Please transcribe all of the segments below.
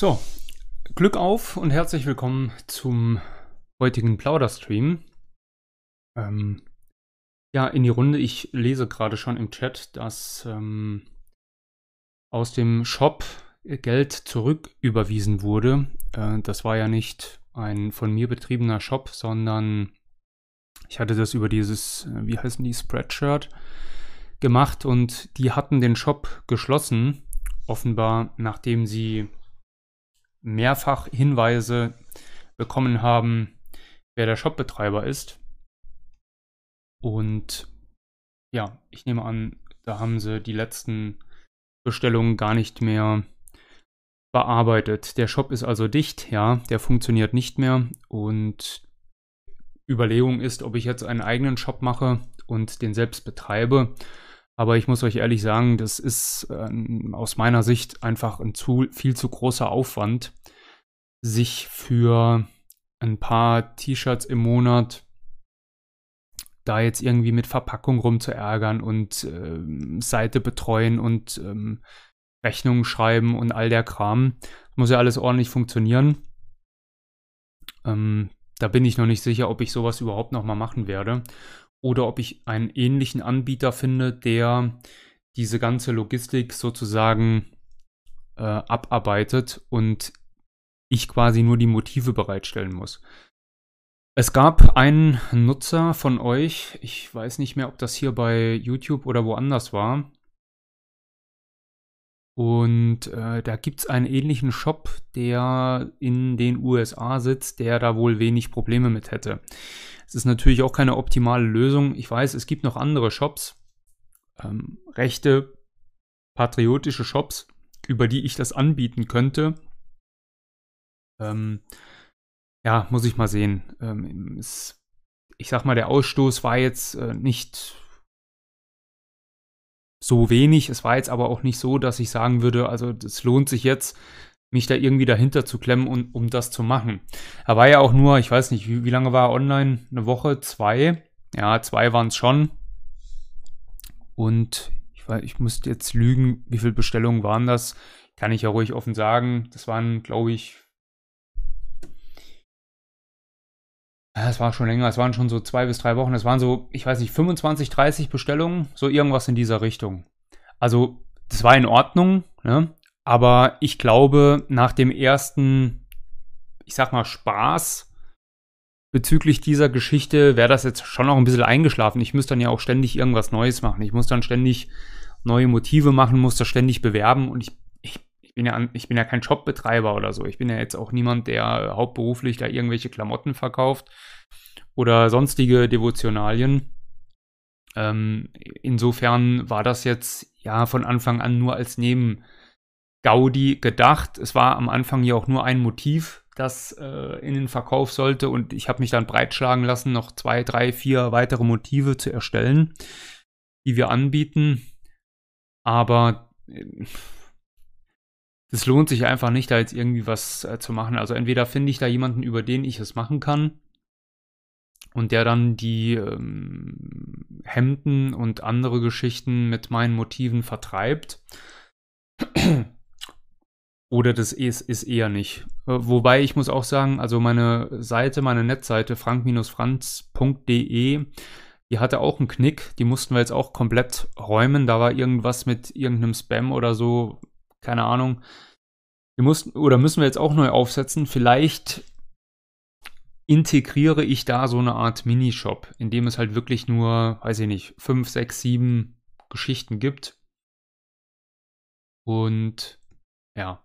So, Glück auf und herzlich willkommen zum heutigen Plauderstream. Ähm, ja, in die Runde. Ich lese gerade schon im Chat, dass ähm, aus dem Shop Geld zurücküberwiesen wurde. Äh, das war ja nicht ein von mir betriebener Shop, sondern ich hatte das über dieses, äh, wie heißen die, Spreadshirt gemacht und die hatten den Shop geschlossen, offenbar nachdem sie mehrfach Hinweise bekommen haben, wer der Shopbetreiber ist. Und ja, ich nehme an, da haben sie die letzten Bestellungen gar nicht mehr bearbeitet. Der Shop ist also dicht, ja, der funktioniert nicht mehr und Überlegung ist, ob ich jetzt einen eigenen Shop mache und den selbst betreibe. Aber ich muss euch ehrlich sagen, das ist äh, aus meiner Sicht einfach ein zu, viel zu großer Aufwand, sich für ein paar T-Shirts im Monat da jetzt irgendwie mit Verpackung rumzuärgern und äh, Seite betreuen und ähm, Rechnungen schreiben und all der Kram. Muss ja alles ordentlich funktionieren. Ähm, da bin ich noch nicht sicher, ob ich sowas überhaupt noch mal machen werde oder ob ich einen ähnlichen Anbieter finde, der diese ganze Logistik sozusagen äh, abarbeitet und ich quasi nur die Motive bereitstellen muss. Es gab einen Nutzer von euch, ich weiß nicht mehr, ob das hier bei YouTube oder woanders war. Und äh, da gibt es einen ähnlichen Shop, der in den USA sitzt, der da wohl wenig Probleme mit hätte. Es ist natürlich auch keine optimale Lösung. Ich weiß, es gibt noch andere Shops, ähm, rechte, patriotische Shops, über die ich das anbieten könnte. Ähm, ja, muss ich mal sehen. Ähm, es, ich sag mal, der Ausstoß war jetzt äh, nicht so wenig. Es war jetzt aber auch nicht so, dass ich sagen würde, also es lohnt sich jetzt, mich da irgendwie dahinter zu klemmen, um, um das zu machen. Er war ja auch nur, ich weiß nicht, wie, wie lange war er online? Eine Woche, zwei? Ja, zwei waren es schon. Und ich, weiß, ich müsste jetzt lügen, wie viele Bestellungen waren das? Kann ich ja ruhig offen sagen. Das waren, glaube ich, Ja, es war schon länger, es waren schon so zwei bis drei Wochen. Es waren so, ich weiß nicht, 25, 30 Bestellungen, so irgendwas in dieser Richtung. Also, das war in Ordnung, ne? Aber ich glaube, nach dem ersten, ich sag mal, Spaß bezüglich dieser Geschichte wäre das jetzt schon noch ein bisschen eingeschlafen. Ich müsste dann ja auch ständig irgendwas Neues machen. Ich muss dann ständig neue Motive machen, muss das ständig bewerben und ich ich bin ja, ich bin ja kein Shopbetreiber oder so. Ich bin ja jetzt auch niemand, der hauptberuflich da irgendwelche Klamotten verkauft oder sonstige Devotionalien. Ähm, insofern war das jetzt ja von Anfang an nur als Neben-Gaudi gedacht. Es war am Anfang ja auch nur ein Motiv, das äh, in den Verkauf sollte und ich habe mich dann breitschlagen lassen, noch zwei, drei, vier weitere Motive zu erstellen, die wir anbieten. Aber äh, das lohnt sich einfach nicht, da jetzt irgendwie was äh, zu machen. Also entweder finde ich da jemanden, über den ich es machen kann und der dann die ähm, Hemden und andere Geschichten mit meinen Motiven vertreibt. Oder das ist, ist eher nicht. Äh, wobei ich muss auch sagen, also meine Seite, meine Netzseite frank-franz.de, die hatte auch einen Knick. Die mussten wir jetzt auch komplett räumen. Da war irgendwas mit irgendeinem Spam oder so keine Ahnung. Wir mussten oder müssen wir jetzt auch neu aufsetzen. Vielleicht integriere ich da so eine Art Minishop, in dem es halt wirklich nur, weiß ich nicht, fünf, sechs, sieben Geschichten gibt. Und ja,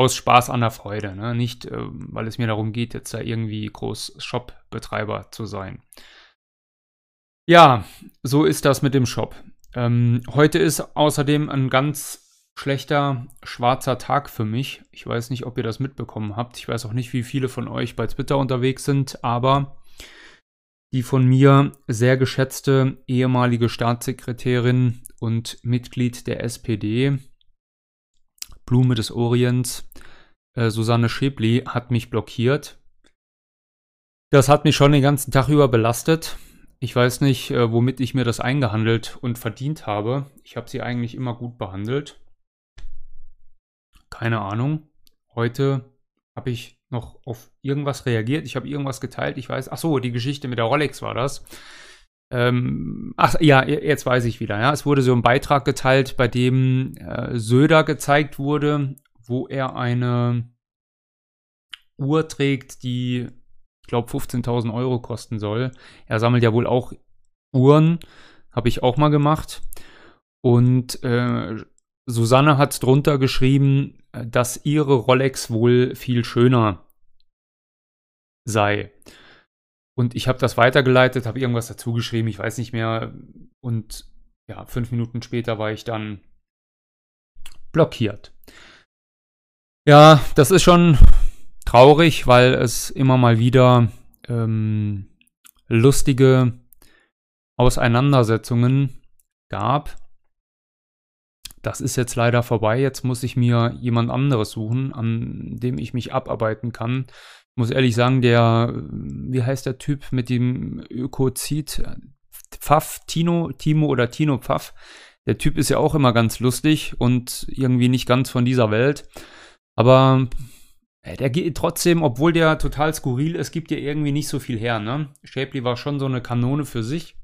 aus Spaß an der Freude, ne? Nicht, äh, weil es mir darum geht, jetzt da irgendwie groß Shop-Betreiber zu sein. Ja, so ist das mit dem Shop. Ähm, heute ist außerdem ein ganz schlechter schwarzer Tag für mich. Ich weiß nicht, ob ihr das mitbekommen habt. Ich weiß auch nicht, wie viele von euch bei Twitter unterwegs sind, aber die von mir sehr geschätzte ehemalige Staatssekretärin und Mitglied der SPD, Blume des Orients, äh, Susanne Schäbli, hat mich blockiert. Das hat mich schon den ganzen Tag über belastet. Ich weiß nicht, äh, womit ich mir das eingehandelt und verdient habe. Ich habe sie eigentlich immer gut behandelt. Keine Ahnung. heute habe ich noch auf irgendwas reagiert. Ich habe irgendwas geteilt. Ich weiß, ach so, die Geschichte mit der Rolex war das. Ähm, ach ja, jetzt weiß ich wieder. Ja, es wurde so ein Beitrag geteilt, bei dem äh, Söder gezeigt wurde, wo er eine Uhr trägt, die, ich glaube, 15.000 Euro kosten soll. Er sammelt ja wohl auch Uhren, habe ich auch mal gemacht. Und äh, Susanne hat drunter geschrieben, dass ihre Rolex wohl viel schöner sei. Und ich habe das weitergeleitet, habe irgendwas dazu geschrieben, ich weiß nicht mehr. Und ja, fünf Minuten später war ich dann blockiert. Ja, das ist schon traurig, weil es immer mal wieder ähm, lustige Auseinandersetzungen gab. Das ist jetzt leider vorbei. Jetzt muss ich mir jemand anderes suchen, an dem ich mich abarbeiten kann. Ich muss ehrlich sagen, der, wie heißt der Typ mit dem Ökozid? Pfaff, Tino, Timo oder Tino Pfaff. Der Typ ist ja auch immer ganz lustig und irgendwie nicht ganz von dieser Welt. Aber äh, der geht trotzdem, obwohl der total skurril ist, gibt ja irgendwie nicht so viel her, ne? Shapley war schon so eine Kanone für sich.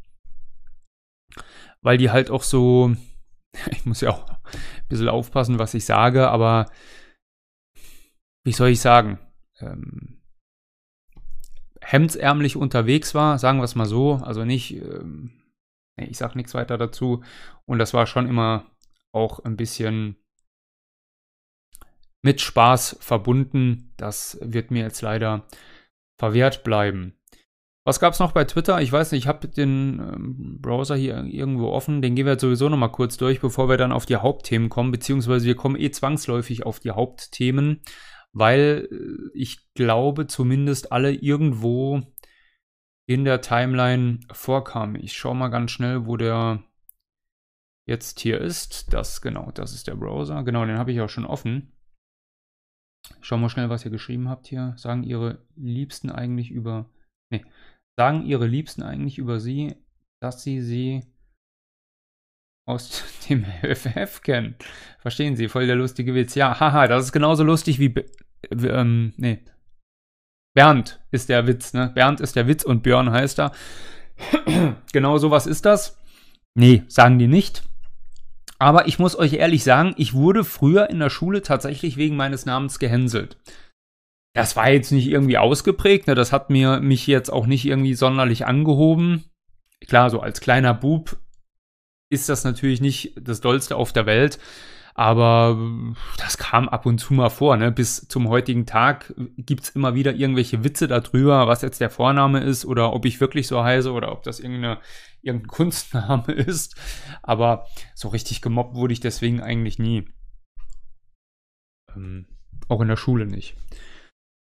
Weil die halt auch so, ich muss ja auch ein bisschen aufpassen, was ich sage, aber wie soll ich sagen? Ähm, hemdsärmlich unterwegs war, sagen wir es mal so, also nicht, ähm, ich sag nichts weiter dazu. Und das war schon immer auch ein bisschen mit Spaß verbunden. Das wird mir jetzt leider verwehrt bleiben. Was gab es noch bei Twitter? Ich weiß nicht, ich habe den ähm, Browser hier irgendwo offen. Den gehen wir jetzt sowieso noch mal kurz durch, bevor wir dann auf die Hauptthemen kommen. Beziehungsweise wir kommen eh zwangsläufig auf die Hauptthemen, weil äh, ich glaube zumindest alle irgendwo in der Timeline vorkamen. Ich schaue mal ganz schnell, wo der jetzt hier ist. Das, genau, das ist der Browser. Genau, den habe ich auch schon offen. Schau mal schnell, was ihr geschrieben habt hier. Sagen ihre Liebsten eigentlich über. Nee. Sagen ihre Liebsten eigentlich über sie, dass sie sie aus dem FF kennen. Verstehen Sie? Voll der lustige Witz. Ja, haha, das ist genauso lustig wie. wie ähm, nee. Bernd ist der Witz, ne? Bernd ist der Witz und Björn heißt er. genau sowas ist das. Nee, sagen die nicht. Aber ich muss euch ehrlich sagen, ich wurde früher in der Schule tatsächlich wegen meines Namens gehänselt. Das war jetzt nicht irgendwie ausgeprägt, ne? das hat mir mich jetzt auch nicht irgendwie sonderlich angehoben. Klar, so als kleiner Bub ist das natürlich nicht das Dollste auf der Welt, aber das kam ab und zu mal vor. Ne? Bis zum heutigen Tag gibt es immer wieder irgendwelche Witze darüber, was jetzt der Vorname ist oder ob ich wirklich so heiße oder ob das irgendeine, irgendein Kunstname ist. Aber so richtig gemobbt wurde ich deswegen eigentlich nie. Ähm, auch in der Schule nicht.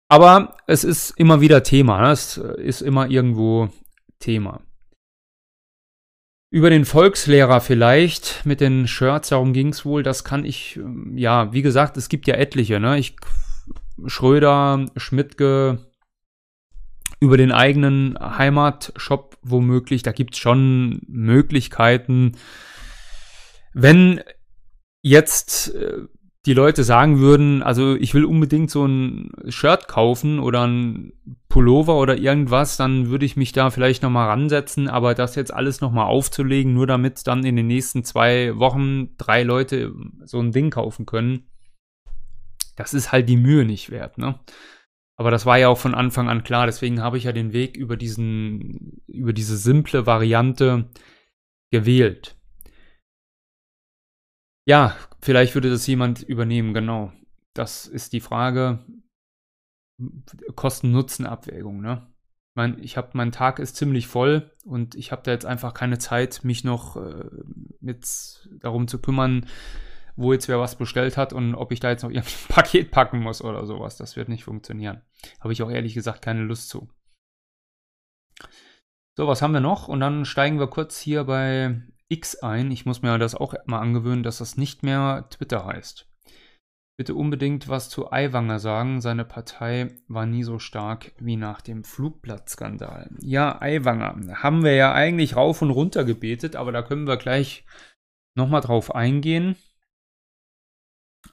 Aber es ist immer wieder Thema. Ne? Es ist immer irgendwo Thema. Über den Volkslehrer vielleicht mit den Shirts, darum ging es wohl. Das kann ich, ähm, ja, wie gesagt, es gibt ja etliche. Ne? Ich, Schröder, Schmidtke, über den eigenen Heimatshop womöglich. Da gibt es schon Möglichkeiten. Wenn jetzt äh, die Leute sagen würden, also ich will unbedingt so ein Shirt kaufen oder ein Pullover oder irgendwas, dann würde ich mich da vielleicht nochmal ransetzen, aber das jetzt alles nochmal aufzulegen, nur damit dann in den nächsten zwei Wochen drei Leute so ein Ding kaufen können, das ist halt die Mühe nicht wert, ne? Aber das war ja auch von Anfang an klar, deswegen habe ich ja den Weg über diesen, über diese simple Variante gewählt. Ja, vielleicht würde das jemand übernehmen, genau. Das ist die Frage. Kosten-Nutzen-Abwägung, ne? Ich meine, ich habe, mein Tag ist ziemlich voll und ich habe da jetzt einfach keine Zeit, mich noch äh, mit darum zu kümmern, wo jetzt wer was bestellt hat und ob ich da jetzt noch ein Paket packen muss oder sowas. Das wird nicht funktionieren. Habe ich auch ehrlich gesagt keine Lust zu. So, was haben wir noch? Und dann steigen wir kurz hier bei X ein. Ich muss mir das auch mal angewöhnen, dass das nicht mehr Twitter heißt. Bitte unbedingt was zu Aiwanger sagen. Seine Partei war nie so stark wie nach dem Flugblattskandal. Ja, Aiwanger haben wir ja eigentlich rauf und runter gebetet, aber da können wir gleich nochmal drauf eingehen.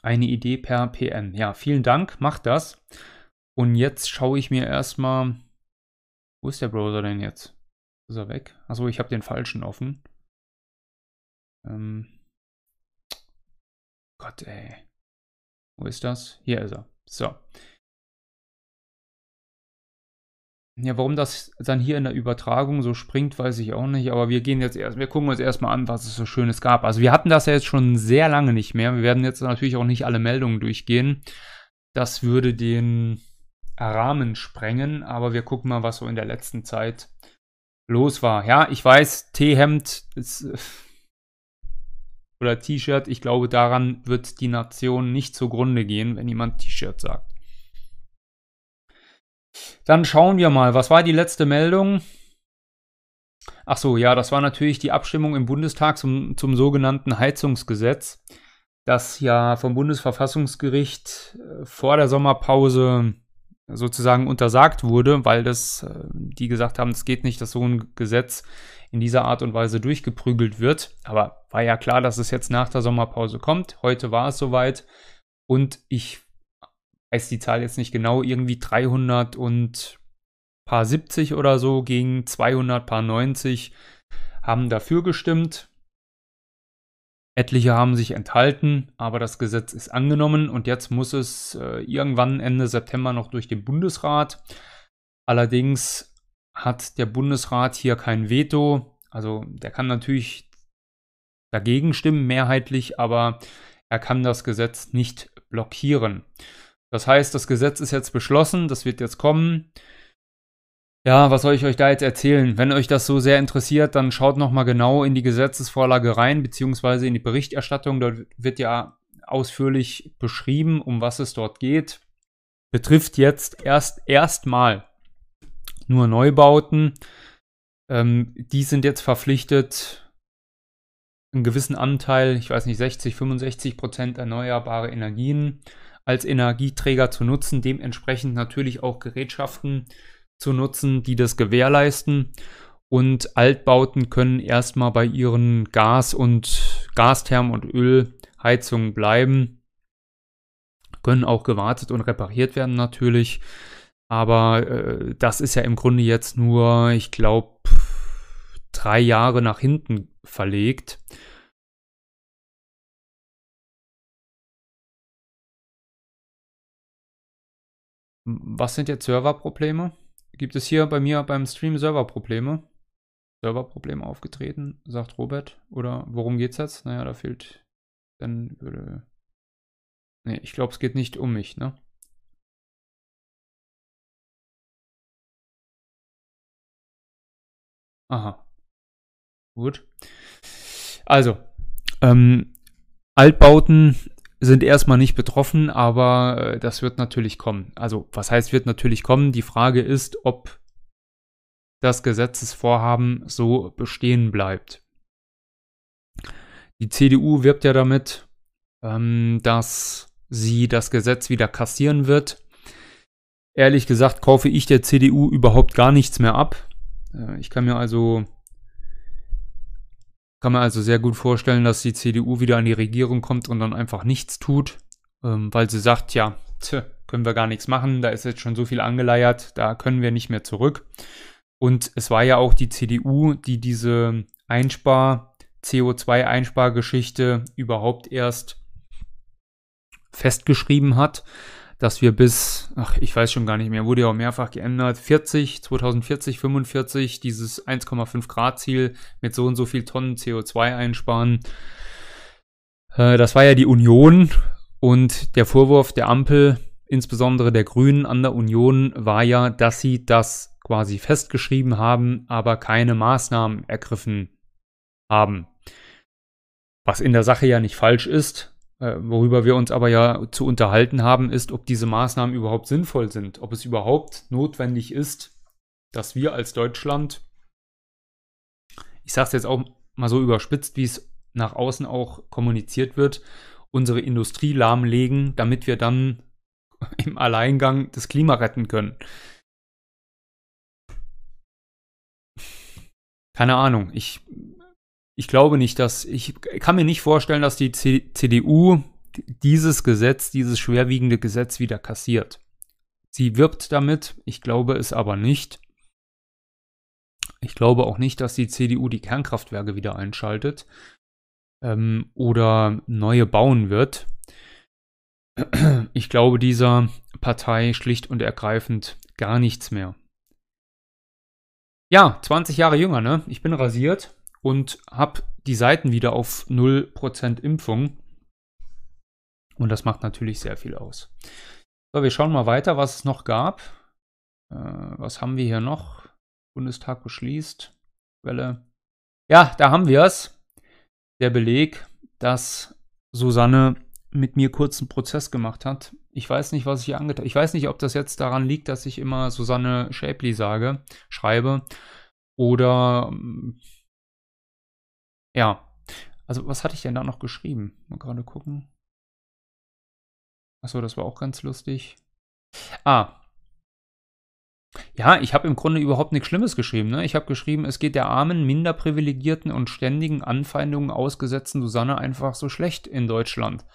Eine Idee per PM. Ja, vielen Dank, macht das. Und jetzt schaue ich mir erstmal. Wo ist der Browser denn jetzt? Ist er weg? Achso, ich habe den falschen offen. Ähm. Gott, ey. Wo ist das? Hier ist er. So. Ja, warum das dann hier in der Übertragung so springt, weiß ich auch nicht. Aber wir gehen jetzt erst, wir gucken uns erstmal an, was es so Schönes gab. Also wir hatten das ja jetzt schon sehr lange nicht mehr. Wir werden jetzt natürlich auch nicht alle Meldungen durchgehen. Das würde den Rahmen sprengen, aber wir gucken mal, was so in der letzten Zeit los war. Ja, ich weiß, T-Hemd oder T-Shirt, ich glaube, daran wird die Nation nicht zugrunde gehen, wenn jemand T-Shirt sagt. Dann schauen wir mal, was war die letzte Meldung? Ach so, ja, das war natürlich die Abstimmung im Bundestag zum, zum sogenannten Heizungsgesetz, das ja vom Bundesverfassungsgericht äh, vor der Sommerpause sozusagen untersagt wurde, weil das, äh, die gesagt haben, es geht nicht, dass so ein Gesetz in dieser Art und Weise durchgeprügelt wird. Aber war ja klar, dass es jetzt nach der Sommerpause kommt. Heute war es soweit. Und ich weiß die Zahl jetzt nicht genau, irgendwie 300 und paar 70 oder so gegen 200 paar 90 haben dafür gestimmt. Etliche haben sich enthalten, aber das Gesetz ist angenommen und jetzt muss es äh, irgendwann Ende September noch durch den Bundesrat. Allerdings hat der Bundesrat hier kein Veto. Also der kann natürlich dagegen stimmen, mehrheitlich, aber er kann das Gesetz nicht blockieren. Das heißt, das Gesetz ist jetzt beschlossen, das wird jetzt kommen. Ja, was soll ich euch da jetzt erzählen? Wenn euch das so sehr interessiert, dann schaut nochmal genau in die Gesetzesvorlage rein, beziehungsweise in die Berichterstattung. Dort wird ja ausführlich beschrieben, um was es dort geht. Betrifft jetzt erst erstmal nur Neubauten. Ähm, die sind jetzt verpflichtet, einen gewissen Anteil, ich weiß nicht, 60, 65 Prozent erneuerbare Energien als Energieträger zu nutzen, dementsprechend natürlich auch Gerätschaften zu nutzen, die das gewährleisten. Und Altbauten können erstmal bei ihren Gas- und Gastherm- und Ölheizungen bleiben. Können auch gewartet und repariert werden natürlich. Aber äh, das ist ja im Grunde jetzt nur, ich glaube, drei Jahre nach hinten verlegt. Was sind jetzt Serverprobleme? Gibt es hier bei mir beim Stream Serverprobleme? Serverprobleme aufgetreten, sagt Robert. Oder worum geht's jetzt? Naja, da fehlt. Dann würde. Nee, ich glaube, es geht nicht um mich, ne? Aha. Gut. Also, ähm, Altbauten sind erstmal nicht betroffen, aber äh, das wird natürlich kommen. Also, was heißt, wird natürlich kommen? Die Frage ist, ob das Gesetzesvorhaben so bestehen bleibt. Die CDU wirbt ja damit, ähm, dass sie das Gesetz wieder kassieren wird. Ehrlich gesagt kaufe ich der CDU überhaupt gar nichts mehr ab. Äh, ich kann mir also kann man also sehr gut vorstellen, dass die CDU wieder an die Regierung kommt und dann einfach nichts tut, ähm, weil sie sagt, ja, tch, können wir gar nichts machen, da ist jetzt schon so viel angeleiert, da können wir nicht mehr zurück. Und es war ja auch die CDU, die diese Einspar, CO2-Einspargeschichte überhaupt erst festgeschrieben hat dass wir bis, ach, ich weiß schon gar nicht mehr, wurde ja auch mehrfach geändert, 40, 2040, 45, dieses 1,5 Grad Ziel mit so und so viel Tonnen CO2 einsparen. Äh, das war ja die Union und der Vorwurf der Ampel, insbesondere der Grünen an der Union, war ja, dass sie das quasi festgeschrieben haben, aber keine Maßnahmen ergriffen haben. Was in der Sache ja nicht falsch ist, äh, worüber wir uns aber ja zu unterhalten haben, ist, ob diese Maßnahmen überhaupt sinnvoll sind, ob es überhaupt notwendig ist, dass wir als Deutschland, ich sage es jetzt auch mal so überspitzt, wie es nach außen auch kommuniziert wird, unsere Industrie lahmlegen, damit wir dann im Alleingang das Klima retten können. Keine Ahnung. Ich ich glaube nicht, dass ich kann mir nicht vorstellen, dass die C CDU dieses Gesetz, dieses schwerwiegende Gesetz wieder kassiert. Sie wirbt damit, ich glaube es aber nicht. Ich glaube auch nicht, dass die CDU die Kernkraftwerke wieder einschaltet ähm, oder neue bauen wird. Ich glaube dieser Partei schlicht und ergreifend gar nichts mehr. Ja, 20 Jahre jünger, ne? Ich bin rasiert und habe die Seiten wieder auf 0% Impfung. Und das macht natürlich sehr viel aus. So, wir schauen mal weiter, was es noch gab. Äh, was haben wir hier noch? Bundestag beschließt. Welle. Ja, da haben wir es. Der Beleg, dass Susanne mit mir kurzen Prozess gemacht hat. Ich weiß nicht, was ich hier angetan Ich weiß nicht, ob das jetzt daran liegt, dass ich immer Susanne Schäpli sage, schreibe. Oder mm, ja. Also, was hatte ich denn da noch geschrieben? Mal gerade gucken. Achso, das war auch ganz lustig. Ah. Ja, ich habe im Grunde überhaupt nichts Schlimmes geschrieben. Ne? Ich habe geschrieben, es geht der armen, minder privilegierten und ständigen Anfeindungen ausgesetzten Susanne einfach so schlecht in Deutschland.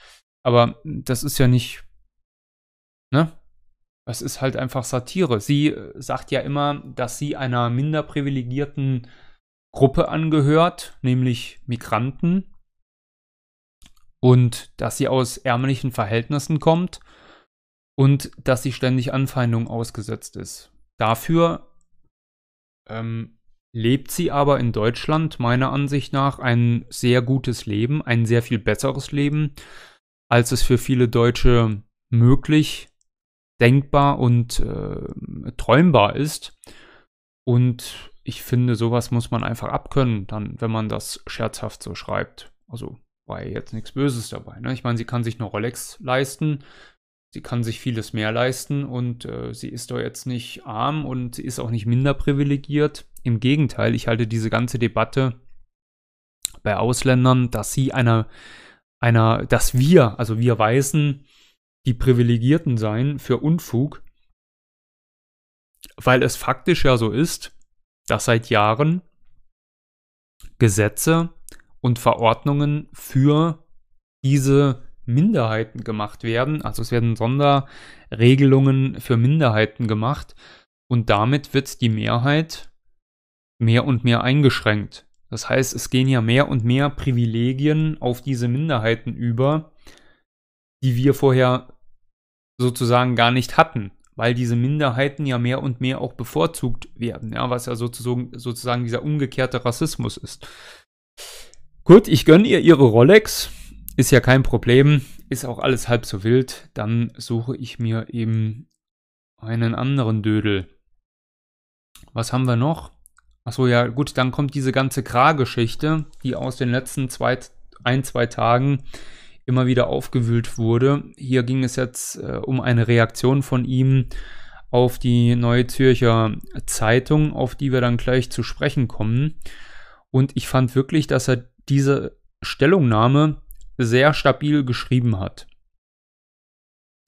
Aber das ist ja nicht, ne? Das ist halt einfach Satire. Sie äh, sagt ja immer, dass sie einer minder privilegierten Gruppe angehört, nämlich Migranten. Und dass sie aus ärmlichen Verhältnissen kommt und dass sie ständig Anfeindungen ausgesetzt ist. Dafür ähm, lebt sie aber in Deutschland meiner Ansicht nach ein sehr gutes Leben, ein sehr viel besseres Leben als es für viele Deutsche möglich, denkbar und äh, träumbar ist. Und ich finde, sowas muss man einfach abkönnen, dann, wenn man das scherzhaft so schreibt. Also war ja jetzt nichts Böses dabei. Ne? Ich meine, sie kann sich eine Rolex leisten, sie kann sich vieles mehr leisten und äh, sie ist doch jetzt nicht arm und sie ist auch nicht minder privilegiert. Im Gegenteil, ich halte diese ganze Debatte bei Ausländern, dass sie einer einer, dass wir, also wir Weißen, die Privilegierten seien für Unfug, weil es faktisch ja so ist, dass seit Jahren Gesetze und Verordnungen für diese Minderheiten gemacht werden. Also es werden Sonderregelungen für Minderheiten gemacht und damit wird die Mehrheit mehr und mehr eingeschränkt. Das heißt, es gehen ja mehr und mehr Privilegien auf diese Minderheiten über, die wir vorher sozusagen gar nicht hatten, weil diese Minderheiten ja mehr und mehr auch bevorzugt werden, ja, was ja sozusagen, sozusagen dieser umgekehrte Rassismus ist. Gut, ich gönne ihr ihre Rolex, ist ja kein Problem, ist auch alles halb so wild, dann suche ich mir eben einen anderen Dödel. Was haben wir noch? Achso, ja, gut, dann kommt diese ganze Kra-Geschichte, die aus den letzten zwei, ein, zwei Tagen immer wieder aufgewühlt wurde. Hier ging es jetzt äh, um eine Reaktion von ihm auf die Neue Zürcher Zeitung, auf die wir dann gleich zu sprechen kommen. Und ich fand wirklich, dass er diese Stellungnahme sehr stabil geschrieben hat.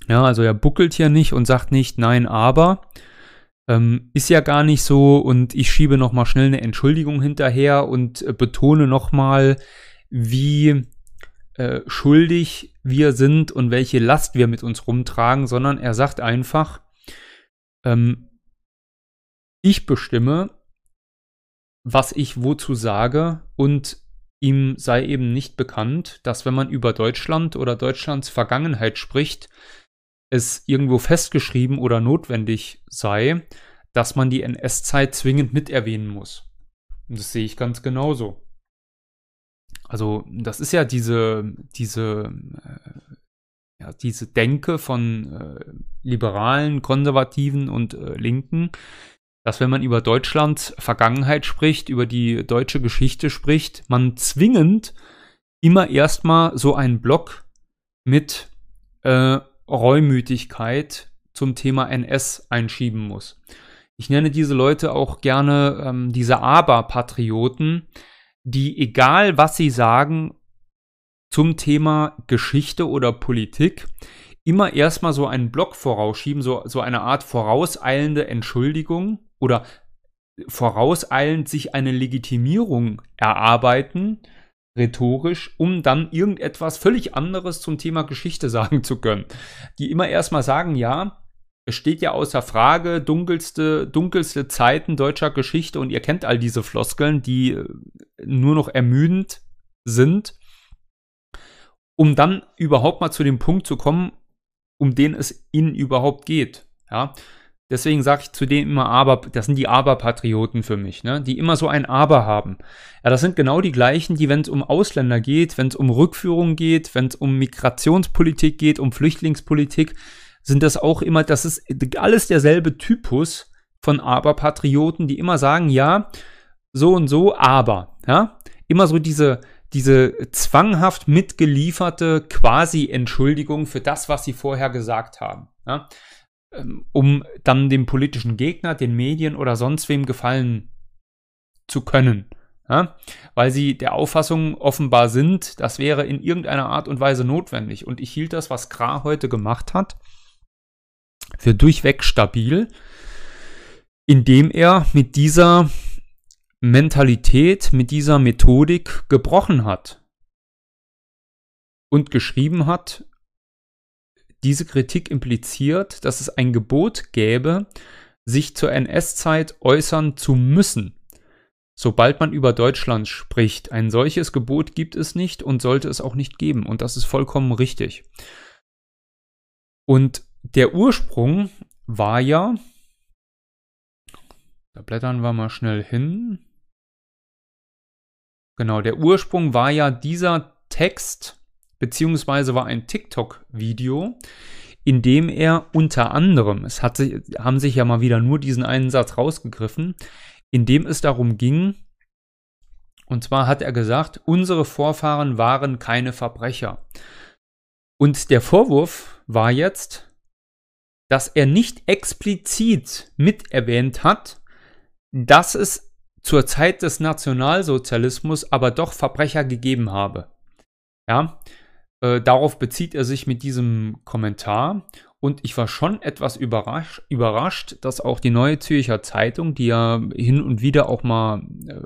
Ja, also er buckelt hier nicht und sagt nicht nein, aber, ähm, ist ja gar nicht so und ich schiebe noch mal schnell eine Entschuldigung hinterher und äh, betone noch mal, wie äh, schuldig wir sind und welche Last wir mit uns rumtragen, sondern er sagt einfach, ähm, ich bestimme, was ich wozu sage und ihm sei eben nicht bekannt, dass wenn man über Deutschland oder Deutschlands Vergangenheit spricht, es irgendwo festgeschrieben oder notwendig sei, dass man die NS-Zeit zwingend mit erwähnen muss. Und das sehe ich ganz genauso. Also, das ist ja diese, diese, äh, ja, diese Denke von äh, Liberalen, Konservativen und äh, Linken, dass wenn man über Deutschlands Vergangenheit spricht, über die deutsche Geschichte spricht, man zwingend immer erstmal so einen Block mit äh, Reumütigkeit zum Thema NS einschieben muss. Ich nenne diese Leute auch gerne ähm, diese Aber-Patrioten, die egal was sie sagen zum Thema Geschichte oder Politik, immer erstmal so einen Block vorausschieben, so, so eine Art vorauseilende Entschuldigung oder vorauseilend sich eine Legitimierung erarbeiten, rhetorisch, um dann irgendetwas völlig anderes zum Thema Geschichte sagen zu können. Die immer erstmal sagen, ja, es steht ja außer Frage, dunkelste, dunkelste Zeiten deutscher Geschichte und ihr kennt all diese Floskeln, die äh, nur noch ermüdend sind, um dann überhaupt mal zu dem Punkt zu kommen, um den es ihnen überhaupt geht. Ja, Deswegen sage ich zu denen immer Aber, das sind die Aber-Patrioten für mich, ne? die immer so ein Aber haben. Ja, das sind genau die gleichen, die, wenn es um Ausländer geht, wenn es um Rückführung geht, wenn es um Migrationspolitik geht, um Flüchtlingspolitik, sind das auch immer, das ist alles derselbe Typus von Aber-Patrioten, die immer sagen, ja, so und so, aber, ja, immer so diese, diese zwanghaft mitgelieferte Quasi-Entschuldigung für das, was sie vorher gesagt haben. Ja? Ähm, um dann dem politischen Gegner, den Medien oder sonst wem gefallen zu können. Ja? Weil sie der Auffassung offenbar sind, das wäre in irgendeiner Art und Weise notwendig. Und ich hielt das, was Kra heute gemacht hat, für durchweg stabil, indem er mit dieser Mentalität, mit dieser Methodik gebrochen hat und geschrieben hat, diese Kritik impliziert, dass es ein Gebot gäbe, sich zur NS-Zeit äußern zu müssen, sobald man über Deutschland spricht. Ein solches Gebot gibt es nicht und sollte es auch nicht geben. Und das ist vollkommen richtig. Und der Ursprung war ja, da blättern wir mal schnell hin. Genau, der Ursprung war ja dieser Text, beziehungsweise war ein TikTok-Video, in dem er unter anderem, es hat, haben sich ja mal wieder nur diesen einen Satz rausgegriffen, in dem es darum ging, und zwar hat er gesagt, unsere Vorfahren waren keine Verbrecher. Und der Vorwurf war jetzt, dass er nicht explizit miterwähnt hat, dass es zur Zeit des Nationalsozialismus aber doch Verbrecher gegeben habe. Ja, äh, darauf bezieht er sich mit diesem Kommentar. Und ich war schon etwas überrasch überrascht, dass auch die Neue Zürcher Zeitung, die ja hin und wieder auch mal äh,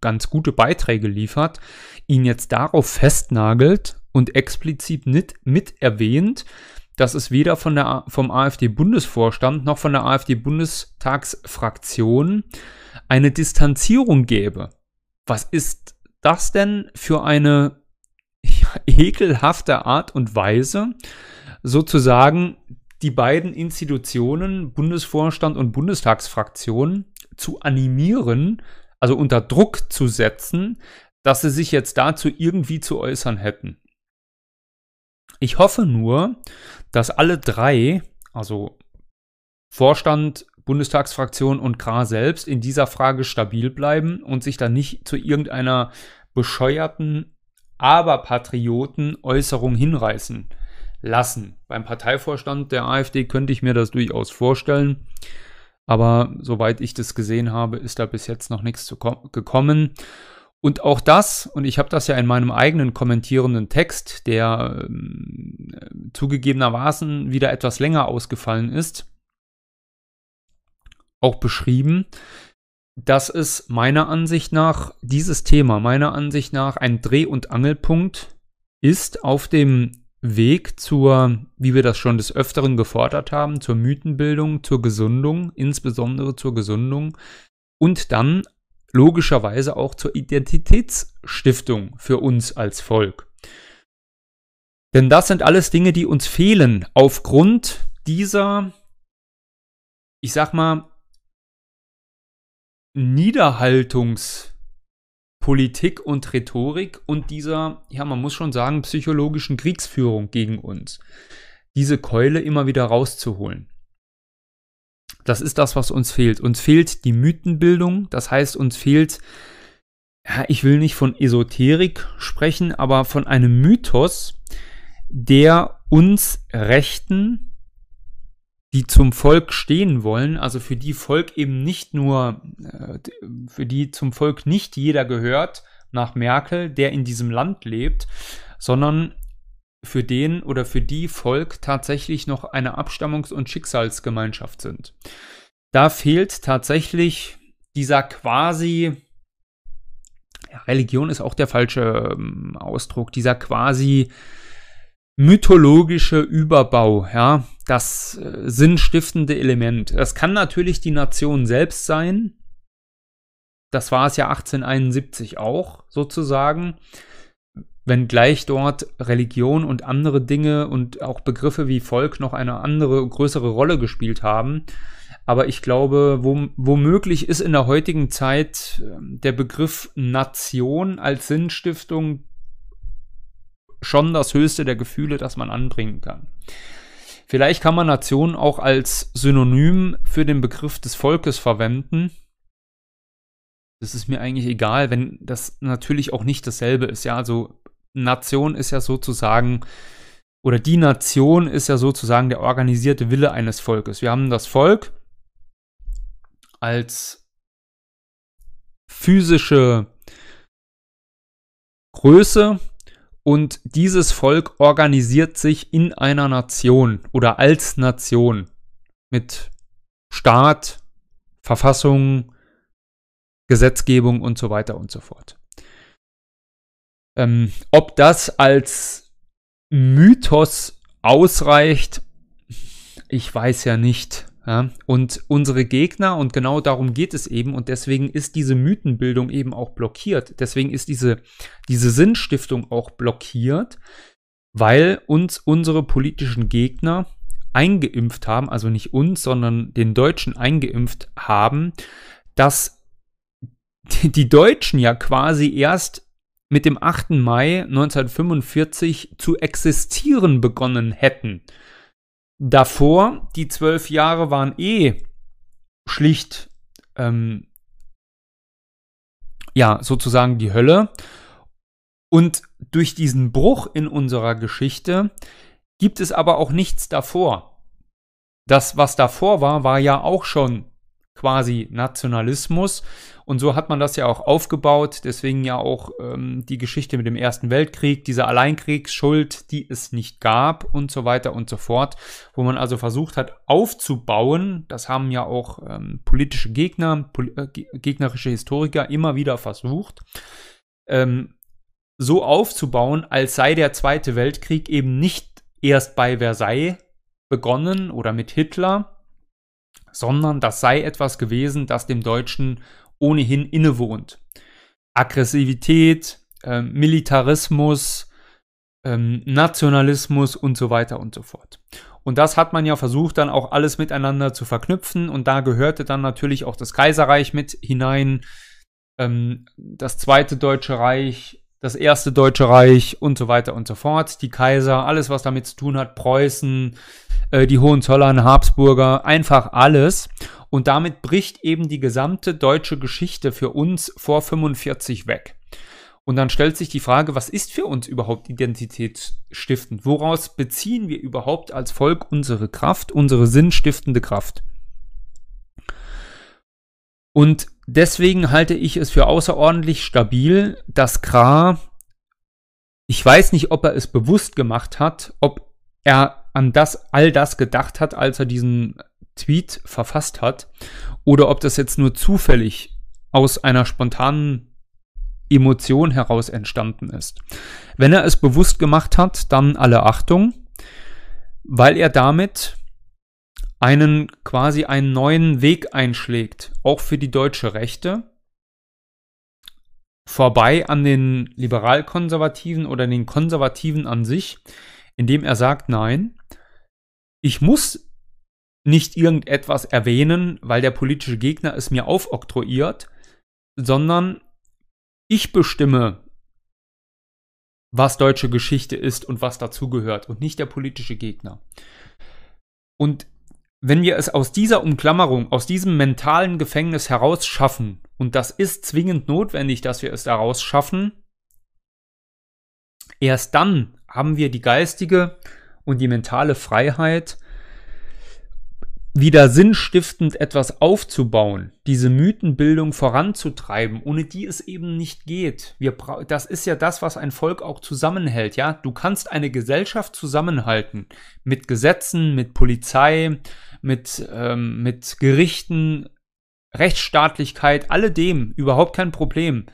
ganz gute Beiträge liefert, ihn jetzt darauf festnagelt und explizit nicht mit erwähnt, dass es weder von der, vom AfD-Bundesvorstand noch von der AfD-Bundestagsfraktion eine Distanzierung gäbe. Was ist das denn für eine ekelhafter Art und Weise sozusagen die beiden Institutionen, Bundesvorstand und Bundestagsfraktion, zu animieren, also unter Druck zu setzen, dass sie sich jetzt dazu irgendwie zu äußern hätten. Ich hoffe nur, dass alle drei, also Vorstand, Bundestagsfraktion und Kra selbst in dieser Frage stabil bleiben und sich dann nicht zu irgendeiner bescheuerten aber Patrioten Äußerung hinreißen lassen. Beim Parteivorstand der AfD könnte ich mir das durchaus vorstellen. Aber soweit ich das gesehen habe, ist da bis jetzt noch nichts gekommen. Und auch das, und ich habe das ja in meinem eigenen kommentierenden Text, der äh, zugegebenermaßen wieder etwas länger ausgefallen ist, auch beschrieben, dass es meiner Ansicht nach dieses Thema, meiner Ansicht nach ein Dreh- und Angelpunkt ist auf dem Weg zur, wie wir das schon des Öfteren gefordert haben, zur Mythenbildung, zur Gesundung, insbesondere zur Gesundung und dann logischerweise auch zur Identitätsstiftung für uns als Volk. Denn das sind alles Dinge, die uns fehlen aufgrund dieser, ich sag mal, Niederhaltungspolitik und Rhetorik und dieser, ja, man muss schon sagen, psychologischen Kriegsführung gegen uns. Diese Keule immer wieder rauszuholen. Das ist das, was uns fehlt. Uns fehlt die Mythenbildung, das heißt, uns fehlt, ja, ich will nicht von Esoterik sprechen, aber von einem Mythos, der uns Rechten die zum Volk stehen wollen, also für die Volk eben nicht nur, äh, für die zum Volk nicht jeder gehört, nach Merkel, der in diesem Land lebt, sondern für den oder für die Volk tatsächlich noch eine Abstammungs- und Schicksalsgemeinschaft sind. Da fehlt tatsächlich dieser quasi Religion ist auch der falsche ähm, Ausdruck, dieser quasi mythologische Überbau, ja, das äh, sinnstiftende Element. Das kann natürlich die Nation selbst sein. Das war es ja 1871 auch, sozusagen. Wenngleich dort Religion und andere Dinge und auch Begriffe wie Volk noch eine andere, größere Rolle gespielt haben. Aber ich glaube, womöglich ist in der heutigen Zeit ähm, der Begriff Nation als Sinnstiftung schon das höchste der Gefühle, das man anbringen kann. Vielleicht kann man Nation auch als Synonym für den Begriff des Volkes verwenden. Das ist mir eigentlich egal, wenn das natürlich auch nicht dasselbe ist. Ja, also Nation ist ja sozusagen, oder die Nation ist ja sozusagen der organisierte Wille eines Volkes. Wir haben das Volk als physische Größe, und dieses Volk organisiert sich in einer Nation oder als Nation mit Staat, Verfassung, Gesetzgebung und so weiter und so fort. Ähm, ob das als Mythos ausreicht, ich weiß ja nicht. Ja, und unsere Gegner, und genau darum geht es eben, und deswegen ist diese Mythenbildung eben auch blockiert. Deswegen ist diese, diese Sinnstiftung auch blockiert, weil uns unsere politischen Gegner eingeimpft haben, also nicht uns, sondern den Deutschen eingeimpft haben, dass die Deutschen ja quasi erst mit dem 8. Mai 1945 zu existieren begonnen hätten. Davor, die zwölf Jahre waren eh schlicht, ähm, ja, sozusagen die Hölle. Und durch diesen Bruch in unserer Geschichte gibt es aber auch nichts davor. Das, was davor war, war ja auch schon quasi Nationalismus. Und so hat man das ja auch aufgebaut. Deswegen ja auch ähm, die Geschichte mit dem Ersten Weltkrieg, diese Alleinkriegsschuld, die es nicht gab und so weiter und so fort. Wo man also versucht hat aufzubauen. Das haben ja auch ähm, politische Gegner, pol äh, gegnerische Historiker immer wieder versucht. Ähm, so aufzubauen, als sei der Zweite Weltkrieg eben nicht erst bei Versailles begonnen oder mit Hitler, sondern das sei etwas gewesen, das dem Deutschen ohnehin innewohnt. Aggressivität, äh, Militarismus, ähm, Nationalismus und so weiter und so fort. Und das hat man ja versucht, dann auch alles miteinander zu verknüpfen. Und da gehörte dann natürlich auch das Kaiserreich mit hinein, ähm, das Zweite Deutsche Reich, das Erste Deutsche Reich und so weiter und so fort. Die Kaiser, alles, was damit zu tun hat, Preußen, äh, die Hohenzollern, Habsburger, einfach alles. Und damit bricht eben die gesamte deutsche Geschichte für uns vor 45 weg. Und dann stellt sich die Frage, was ist für uns überhaupt identitätsstiftend? Woraus beziehen wir überhaupt als Volk unsere Kraft, unsere sinnstiftende Kraft? Und deswegen halte ich es für außerordentlich stabil, dass Kra, ich weiß nicht, ob er es bewusst gemacht hat, ob er an das, all das gedacht hat, als er diesen Tweet verfasst hat, oder ob das jetzt nur zufällig aus einer spontanen Emotion heraus entstanden ist. Wenn er es bewusst gemacht hat, dann alle Achtung, weil er damit einen quasi einen neuen Weg einschlägt, auch für die deutsche Rechte, vorbei an den Liberalkonservativen oder den Konservativen an sich, indem er sagt, nein, ich muss nicht irgendetwas erwähnen, weil der politische Gegner es mir aufoktroyiert, sondern ich bestimme, was deutsche Geschichte ist und was dazugehört und nicht der politische Gegner. Und wenn wir es aus dieser Umklammerung, aus diesem mentalen Gefängnis herausschaffen, und das ist zwingend notwendig, dass wir es daraus schaffen, erst dann haben wir die geistige und die mentale Freiheit, wieder sinnstiftend etwas aufzubauen, diese Mythenbildung voranzutreiben, ohne die es eben nicht geht. Wir das ist ja das, was ein Volk auch zusammenhält, ja? Du kannst eine Gesellschaft zusammenhalten mit Gesetzen, mit Polizei, mit, ähm, mit Gerichten, Rechtsstaatlichkeit, alledem, überhaupt kein Problem.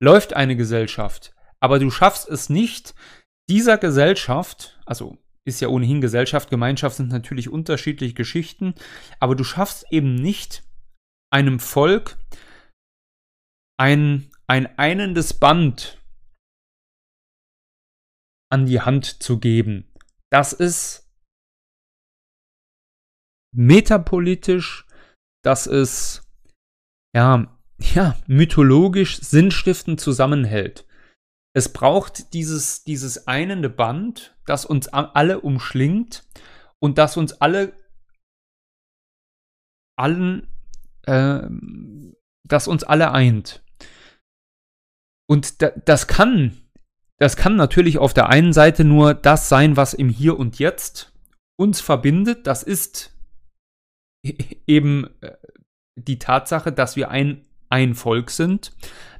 läuft eine Gesellschaft. Aber du schaffst es nicht, dieser Gesellschaft, also ist ja ohnehin Gesellschaft, Gemeinschaft sind natürlich unterschiedliche Geschichten, aber du schaffst eben nicht einem Volk ein, ein einendes Band an die Hand zu geben. Das ist metapolitisch, das ist ja, ja, mythologisch sinnstiftend zusammenhält. Es braucht dieses, dieses einende Band, das uns alle umschlingt und das uns alle allen, äh, das uns alle eint. Und da, das kann, das kann natürlich auf der einen Seite nur das sein, was im Hier und Jetzt uns verbindet. Das ist eben äh, die Tatsache, dass wir ein, ein Volk sind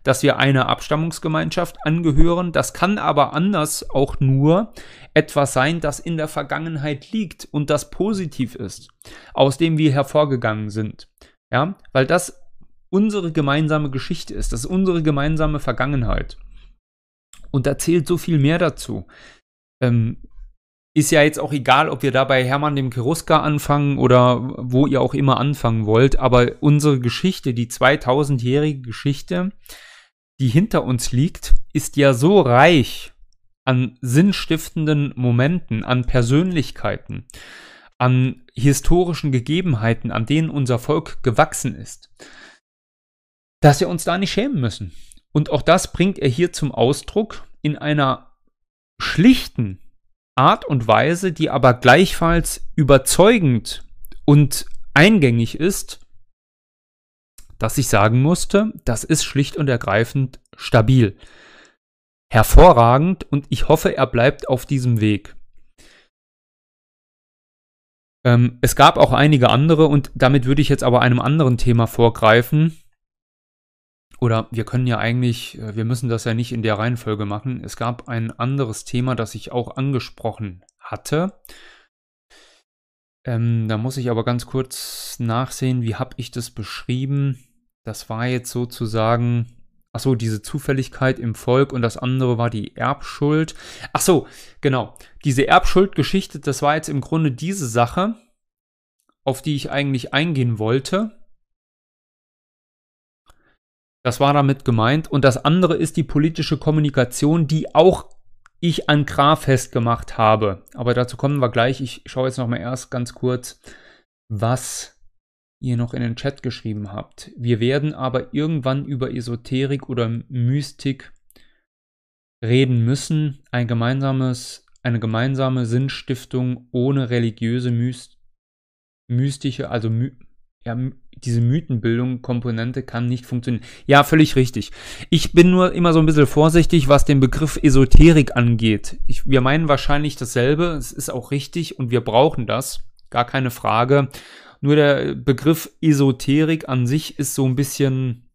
dass wir einer Abstammungsgemeinschaft angehören. Das kann aber anders auch nur etwas sein, das in der Vergangenheit liegt und das positiv ist, aus dem wir hervorgegangen sind. Ja, weil das unsere gemeinsame Geschichte ist, das ist unsere gemeinsame Vergangenheit. Und da zählt so viel mehr dazu. Ähm, ist ja jetzt auch egal, ob wir da bei Hermann dem Keruska anfangen oder wo ihr auch immer anfangen wollt, aber unsere Geschichte, die 2000-jährige Geschichte, die hinter uns liegt, ist ja so reich an sinnstiftenden Momenten, an Persönlichkeiten, an historischen Gegebenheiten, an denen unser Volk gewachsen ist, dass wir uns da nicht schämen müssen. Und auch das bringt er hier zum Ausdruck in einer schlichten Art und Weise, die aber gleichfalls überzeugend und eingängig ist, dass ich sagen musste, das ist schlicht und ergreifend stabil. Hervorragend und ich hoffe, er bleibt auf diesem Weg. Ähm, es gab auch einige andere und damit würde ich jetzt aber einem anderen Thema vorgreifen. Oder wir können ja eigentlich, äh, wir müssen das ja nicht in der Reihenfolge machen. Es gab ein anderes Thema, das ich auch angesprochen hatte. Ähm, da muss ich aber ganz kurz nachsehen, wie habe ich das beschrieben. Das war jetzt sozusagen, ach so, diese Zufälligkeit im Volk und das andere war die Erbschuld. Ach so, genau. Diese Erbschuldgeschichte, das war jetzt im Grunde diese Sache, auf die ich eigentlich eingehen wollte. Das war damit gemeint. Und das andere ist die politische Kommunikation, die auch ich an Graf festgemacht habe. Aber dazu kommen wir gleich. Ich schaue jetzt noch mal erst ganz kurz, was ihr noch in den Chat geschrieben habt. Wir werden aber irgendwann über Esoterik oder Mystik reden müssen. Ein gemeinsames, eine gemeinsame Sinnstiftung ohne religiöse, myst, mystische, also my, ja, diese Mythenbildung, Komponente kann nicht funktionieren. Ja, völlig richtig. Ich bin nur immer so ein bisschen vorsichtig, was den Begriff Esoterik angeht. Ich, wir meinen wahrscheinlich dasselbe, es ist auch richtig und wir brauchen das, gar keine Frage. Nur der Begriff Esoterik an sich ist so ein bisschen,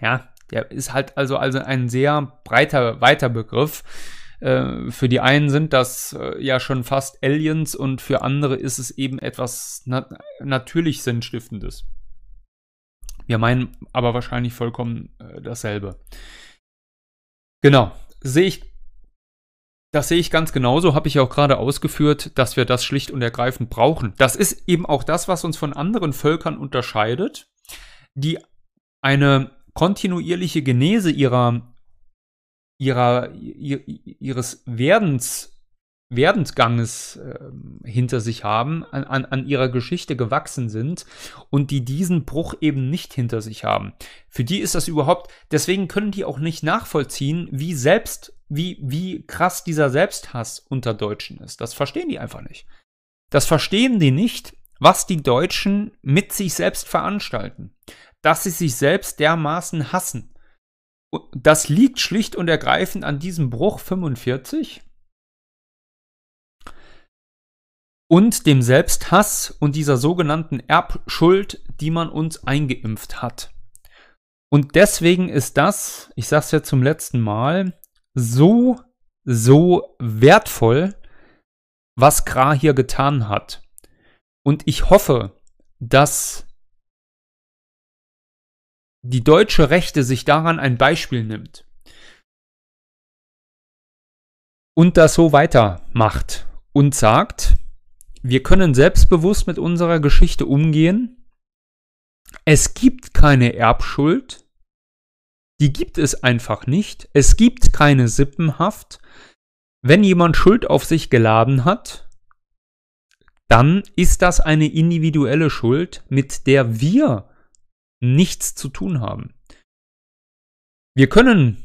ja, der ist halt also, also ein sehr breiter, weiter Begriff. Äh, für die einen sind das äh, ja schon fast Aliens und für andere ist es eben etwas na natürlich Sinnstiftendes. Wir meinen aber wahrscheinlich vollkommen äh, dasselbe. Genau, sehe ich das sehe ich ganz genauso, habe ich auch gerade ausgeführt, dass wir das schlicht und ergreifend brauchen. Das ist eben auch das, was uns von anderen Völkern unterscheidet, die eine kontinuierliche Genese ihrer, ihrer, ihres Werdens, Werdensganges äh, hinter sich haben, an, an, an ihrer Geschichte gewachsen sind und die diesen Bruch eben nicht hinter sich haben. Für die ist das überhaupt, deswegen können die auch nicht nachvollziehen, wie selbst wie, wie krass dieser Selbsthass unter Deutschen ist. Das verstehen die einfach nicht. Das verstehen die nicht, was die Deutschen mit sich selbst veranstalten. Dass sie sich selbst dermaßen hassen. Das liegt schlicht und ergreifend an diesem Bruch 45 und dem Selbsthass und dieser sogenannten Erbschuld, die man uns eingeimpft hat. Und deswegen ist das, ich sage es ja zum letzten Mal, so, so wertvoll, was Gra hier getan hat. Und ich hoffe, dass die deutsche Rechte sich daran ein Beispiel nimmt und das so weitermacht und sagt, wir können selbstbewusst mit unserer Geschichte umgehen. Es gibt keine Erbschuld. Die gibt es einfach nicht. Es gibt keine Sippenhaft. Wenn jemand Schuld auf sich geladen hat, dann ist das eine individuelle Schuld, mit der wir nichts zu tun haben. Wir können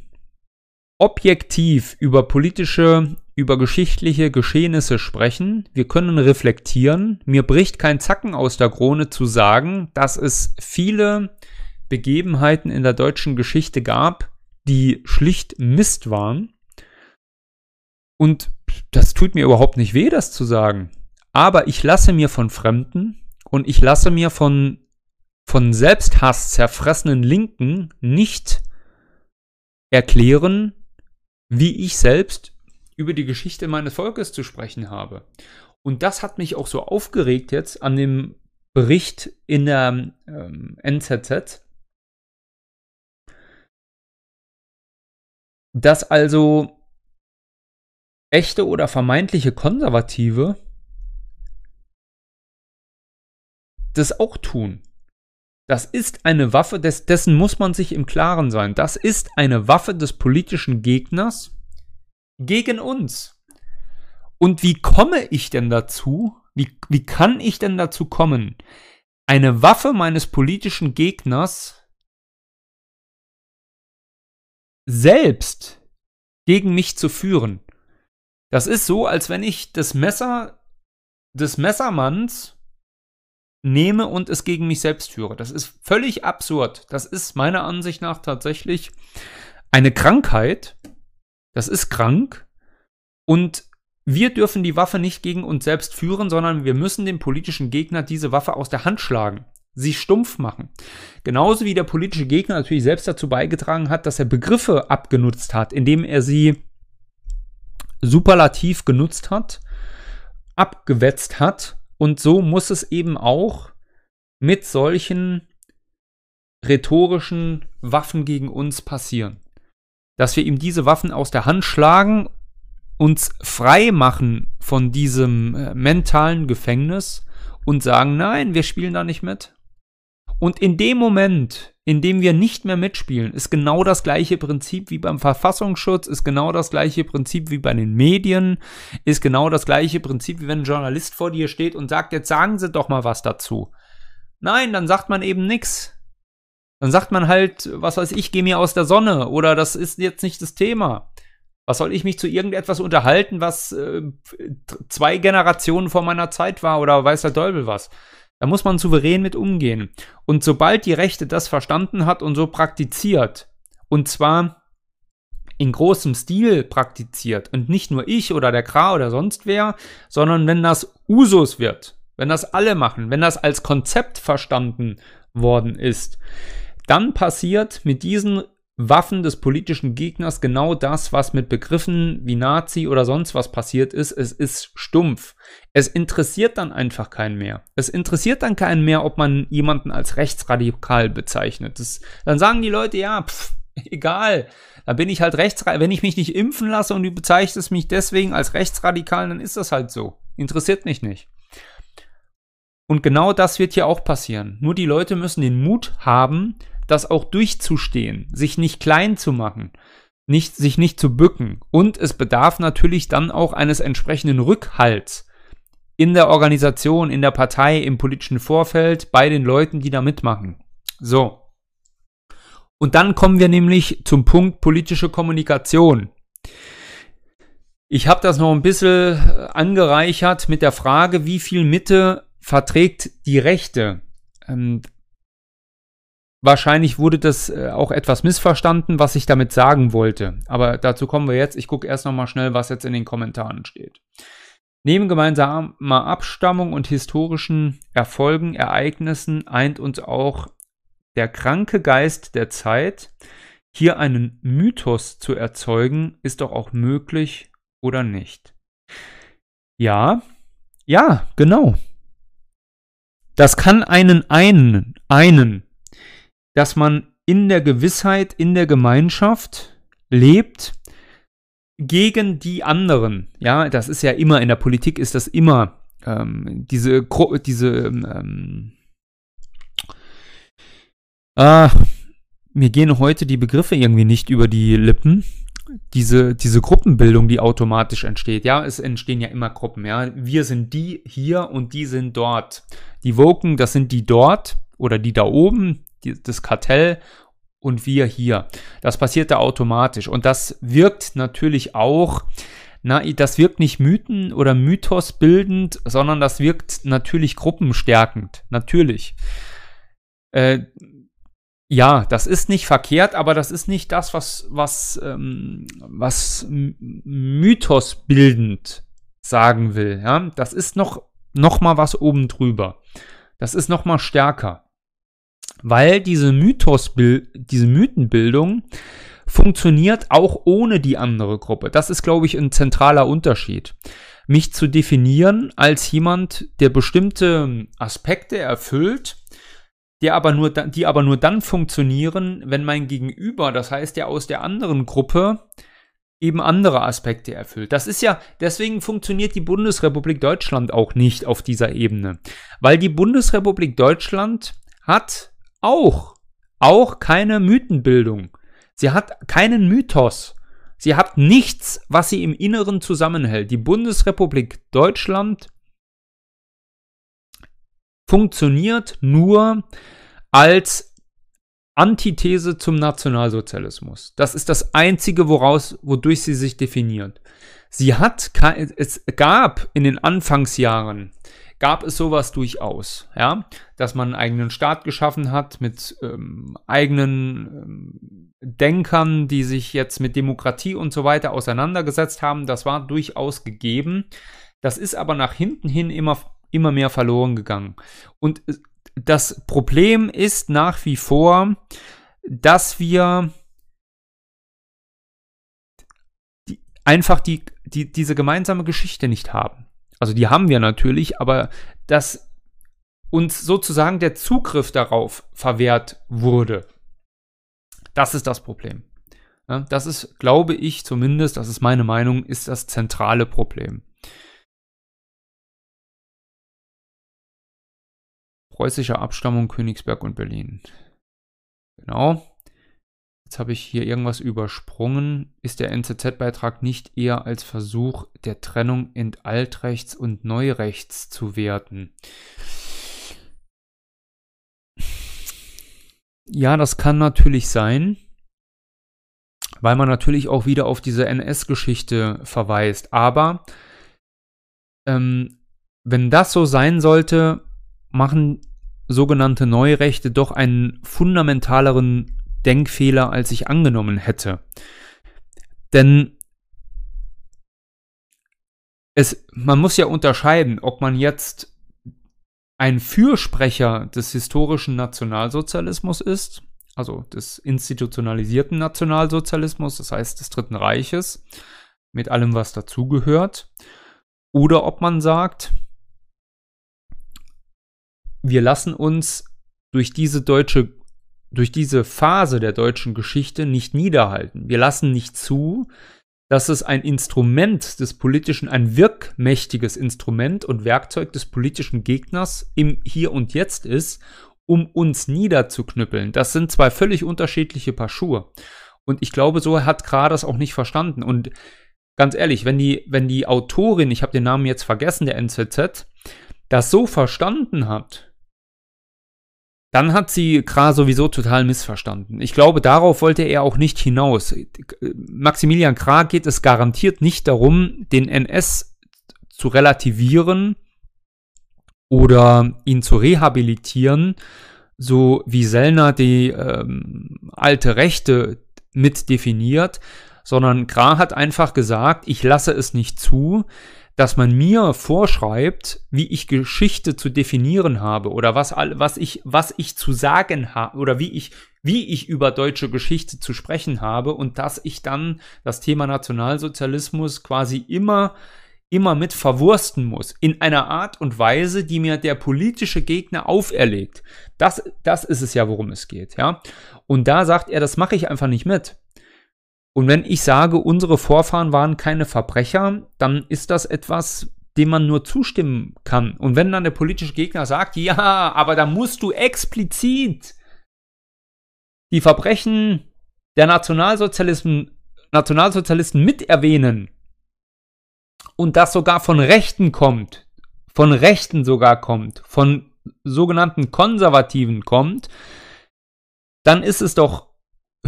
objektiv über politische, über geschichtliche Geschehnisse sprechen, wir können reflektieren. Mir bricht kein Zacken aus der Krone zu sagen, dass es viele Begebenheiten in der deutschen Geschichte gab, die schlicht Mist waren. Und das tut mir überhaupt nicht weh, das zu sagen. Aber ich lasse mir von Fremden und ich lasse mir von, von Selbsthass zerfressenen Linken nicht erklären, wie ich selbst über die Geschichte meines Volkes zu sprechen habe. Und das hat mich auch so aufgeregt jetzt an dem Bericht in der ähm, NZZ, dass also echte oder vermeintliche Konservative das auch tun. Das ist eine Waffe, des, dessen muss man sich im Klaren sein. Das ist eine Waffe des politischen Gegners gegen uns. Und wie komme ich denn dazu? Wie, wie kann ich denn dazu kommen, eine Waffe meines politischen Gegners selbst gegen mich zu führen? Das ist so, als wenn ich das Messer des Messermanns nehme und es gegen mich selbst führe. Das ist völlig absurd. Das ist meiner Ansicht nach tatsächlich eine Krankheit. Das ist krank. Und wir dürfen die Waffe nicht gegen uns selbst führen, sondern wir müssen dem politischen Gegner diese Waffe aus der Hand schlagen, sie stumpf machen. Genauso wie der politische Gegner natürlich selbst dazu beigetragen hat, dass er Begriffe abgenutzt hat, indem er sie superlativ genutzt hat, abgewetzt hat und so muss es eben auch mit solchen rhetorischen Waffen gegen uns passieren. Dass wir ihm diese Waffen aus der Hand schlagen, uns frei machen von diesem äh, mentalen Gefängnis und sagen, nein, wir spielen da nicht mit. Und in dem Moment, in dem wir nicht mehr mitspielen, ist genau das gleiche Prinzip wie beim Verfassungsschutz, ist genau das gleiche Prinzip wie bei den Medien, ist genau das gleiche Prinzip wie wenn ein Journalist vor dir steht und sagt, jetzt sagen Sie doch mal was dazu. Nein, dann sagt man eben nichts. Dann sagt man halt, was weiß ich, geh mir aus der Sonne oder das ist jetzt nicht das Thema. Was soll ich mich zu irgendetwas unterhalten, was äh, zwei Generationen vor meiner Zeit war oder weiß der Teufel was? Da muss man souverän mit umgehen. Und sobald die Rechte das verstanden hat und so praktiziert, und zwar in großem Stil praktiziert und nicht nur ich oder der Kra oder sonst wer, sondern wenn das Usus wird, wenn das alle machen, wenn das als Konzept verstanden worden ist, dann passiert mit diesen Waffen des politischen Gegners genau das, was mit Begriffen wie Nazi oder sonst was passiert ist. Es ist stumpf. Es interessiert dann einfach keinen mehr. Es interessiert dann keinen mehr, ob man jemanden als rechtsradikal bezeichnet. Das, dann sagen die Leute, ja, pff, egal. Da bin ich halt rechtsradikal. Wenn ich mich nicht impfen lasse und du bezeichnest mich deswegen als rechtsradikal, dann ist das halt so. Interessiert mich nicht. Und genau das wird hier auch passieren. Nur die Leute müssen den Mut haben, das auch durchzustehen, sich nicht klein zu machen, nicht, sich nicht zu bücken. Und es bedarf natürlich dann auch eines entsprechenden Rückhalts in der Organisation, in der Partei, im politischen Vorfeld, bei den Leuten, die da mitmachen. So. Und dann kommen wir nämlich zum Punkt politische Kommunikation. Ich habe das noch ein bisschen angereichert mit der Frage, wie viel Mitte verträgt die Rechte. Wahrscheinlich wurde das äh, auch etwas missverstanden, was ich damit sagen wollte. Aber dazu kommen wir jetzt. Ich gucke erst noch mal schnell, was jetzt in den Kommentaren steht. Neben gemeinsamer Abstammung und historischen Erfolgen, Ereignissen eint uns auch der kranke Geist der Zeit. Hier einen Mythos zu erzeugen, ist doch auch möglich oder nicht? Ja, ja, genau. Das kann einen einen, einen dass man in der Gewissheit, in der Gemeinschaft lebt gegen die anderen. Ja, das ist ja immer, in der Politik ist das immer ähm, diese, diese, ähm, ah, mir gehen heute die Begriffe irgendwie nicht über die Lippen. Diese, diese Gruppenbildung, die automatisch entsteht. Ja, es entstehen ja immer Gruppen. Ja, wir sind die hier und die sind dort. Die Woken, das sind die dort oder die da oben, die, das Kartell und wir hier. Das passiert da automatisch. Und das wirkt natürlich auch, na, das wirkt nicht Mythen oder Mythos bildend, sondern das wirkt natürlich gruppenstärkend. Natürlich. Äh, ja, das ist nicht verkehrt, aber das ist nicht das, was, was, ähm, was Mythos bildend sagen will. Ja? Das ist noch, noch mal was oben drüber. Das ist noch mal stärker weil diese Mythos, diese Mythenbildung funktioniert auch ohne die andere Gruppe. Das ist, glaube ich, ein zentraler Unterschied. Mich zu definieren als jemand, der bestimmte Aspekte erfüllt, die aber nur, die aber nur dann funktionieren, wenn mein Gegenüber, das heißt der aus der anderen Gruppe, eben andere Aspekte erfüllt. Das ist ja, deswegen funktioniert die Bundesrepublik Deutschland auch nicht auf dieser Ebene. Weil die Bundesrepublik Deutschland hat auch, auch keine Mythenbildung. Sie hat keinen Mythos. Sie hat nichts, was sie im Inneren zusammenhält. Die Bundesrepublik Deutschland funktioniert nur als Antithese zum Nationalsozialismus. Das ist das einzige, woraus, wodurch sie sich definiert. Sie hat, es gab in den Anfangsjahren gab es sowas durchaus, ja, dass man einen eigenen Staat geschaffen hat mit ähm, eigenen ähm, Denkern, die sich jetzt mit Demokratie und so weiter auseinandergesetzt haben. Das war durchaus gegeben. Das ist aber nach hinten hin immer, immer mehr verloren gegangen. Und äh, das Problem ist nach wie vor, dass wir die, einfach die, die, diese gemeinsame Geschichte nicht haben. Also die haben wir natürlich, aber dass uns sozusagen der Zugriff darauf verwehrt wurde. Das ist das Problem. Das ist, glaube ich zumindest, das ist meine Meinung, ist das zentrale Problem. Preußische Abstammung Königsberg und Berlin. Genau. Jetzt habe ich hier irgendwas übersprungen. Ist der NZZ-Beitrag nicht eher als Versuch der Trennung in Altrechts und Neurechts zu werten? Ja, das kann natürlich sein, weil man natürlich auch wieder auf diese NS-Geschichte verweist. Aber ähm, wenn das so sein sollte, machen sogenannte Neurechte doch einen fundamentaleren Denkfehler, als ich angenommen hätte. Denn es, man muss ja unterscheiden, ob man jetzt ein Fürsprecher des historischen Nationalsozialismus ist, also des institutionalisierten Nationalsozialismus, das heißt des Dritten Reiches, mit allem, was dazugehört, oder ob man sagt, wir lassen uns durch diese deutsche durch diese Phase der deutschen Geschichte nicht niederhalten. Wir lassen nicht zu, dass es ein Instrument des politischen, ein wirkmächtiges Instrument und Werkzeug des politischen Gegners im Hier und Jetzt ist, um uns niederzuknüppeln. Das sind zwei völlig unterschiedliche Paar Schuhe. Und ich glaube, so hat Graders auch nicht verstanden. Und ganz ehrlich, wenn die, wenn die Autorin, ich habe den Namen jetzt vergessen, der NZZ, das so verstanden hat, dann hat sie Kra sowieso total missverstanden. Ich glaube, darauf wollte er auch nicht hinaus. Maximilian Kra geht es garantiert nicht darum, den NS zu relativieren oder ihn zu rehabilitieren, so wie Sellner die ähm, alte Rechte mit definiert, sondern Kra hat einfach gesagt, ich lasse es nicht zu, dass man mir vorschreibt, wie ich Geschichte zu definieren habe oder was, was, ich, was ich zu sagen habe oder wie ich, wie ich über deutsche Geschichte zu sprechen habe und dass ich dann das Thema Nationalsozialismus quasi immer immer mit verwursten muss. In einer Art und Weise, die mir der politische Gegner auferlegt. Das, das ist es ja, worum es geht, ja. Und da sagt er, das mache ich einfach nicht mit. Und wenn ich sage, unsere Vorfahren waren keine Verbrecher, dann ist das etwas, dem man nur zustimmen kann. Und wenn dann der politische Gegner sagt, ja, aber da musst du explizit die Verbrechen der Nationalsozialisten, Nationalsozialisten mit erwähnen und das sogar von Rechten kommt, von Rechten sogar kommt, von sogenannten Konservativen kommt, dann ist es doch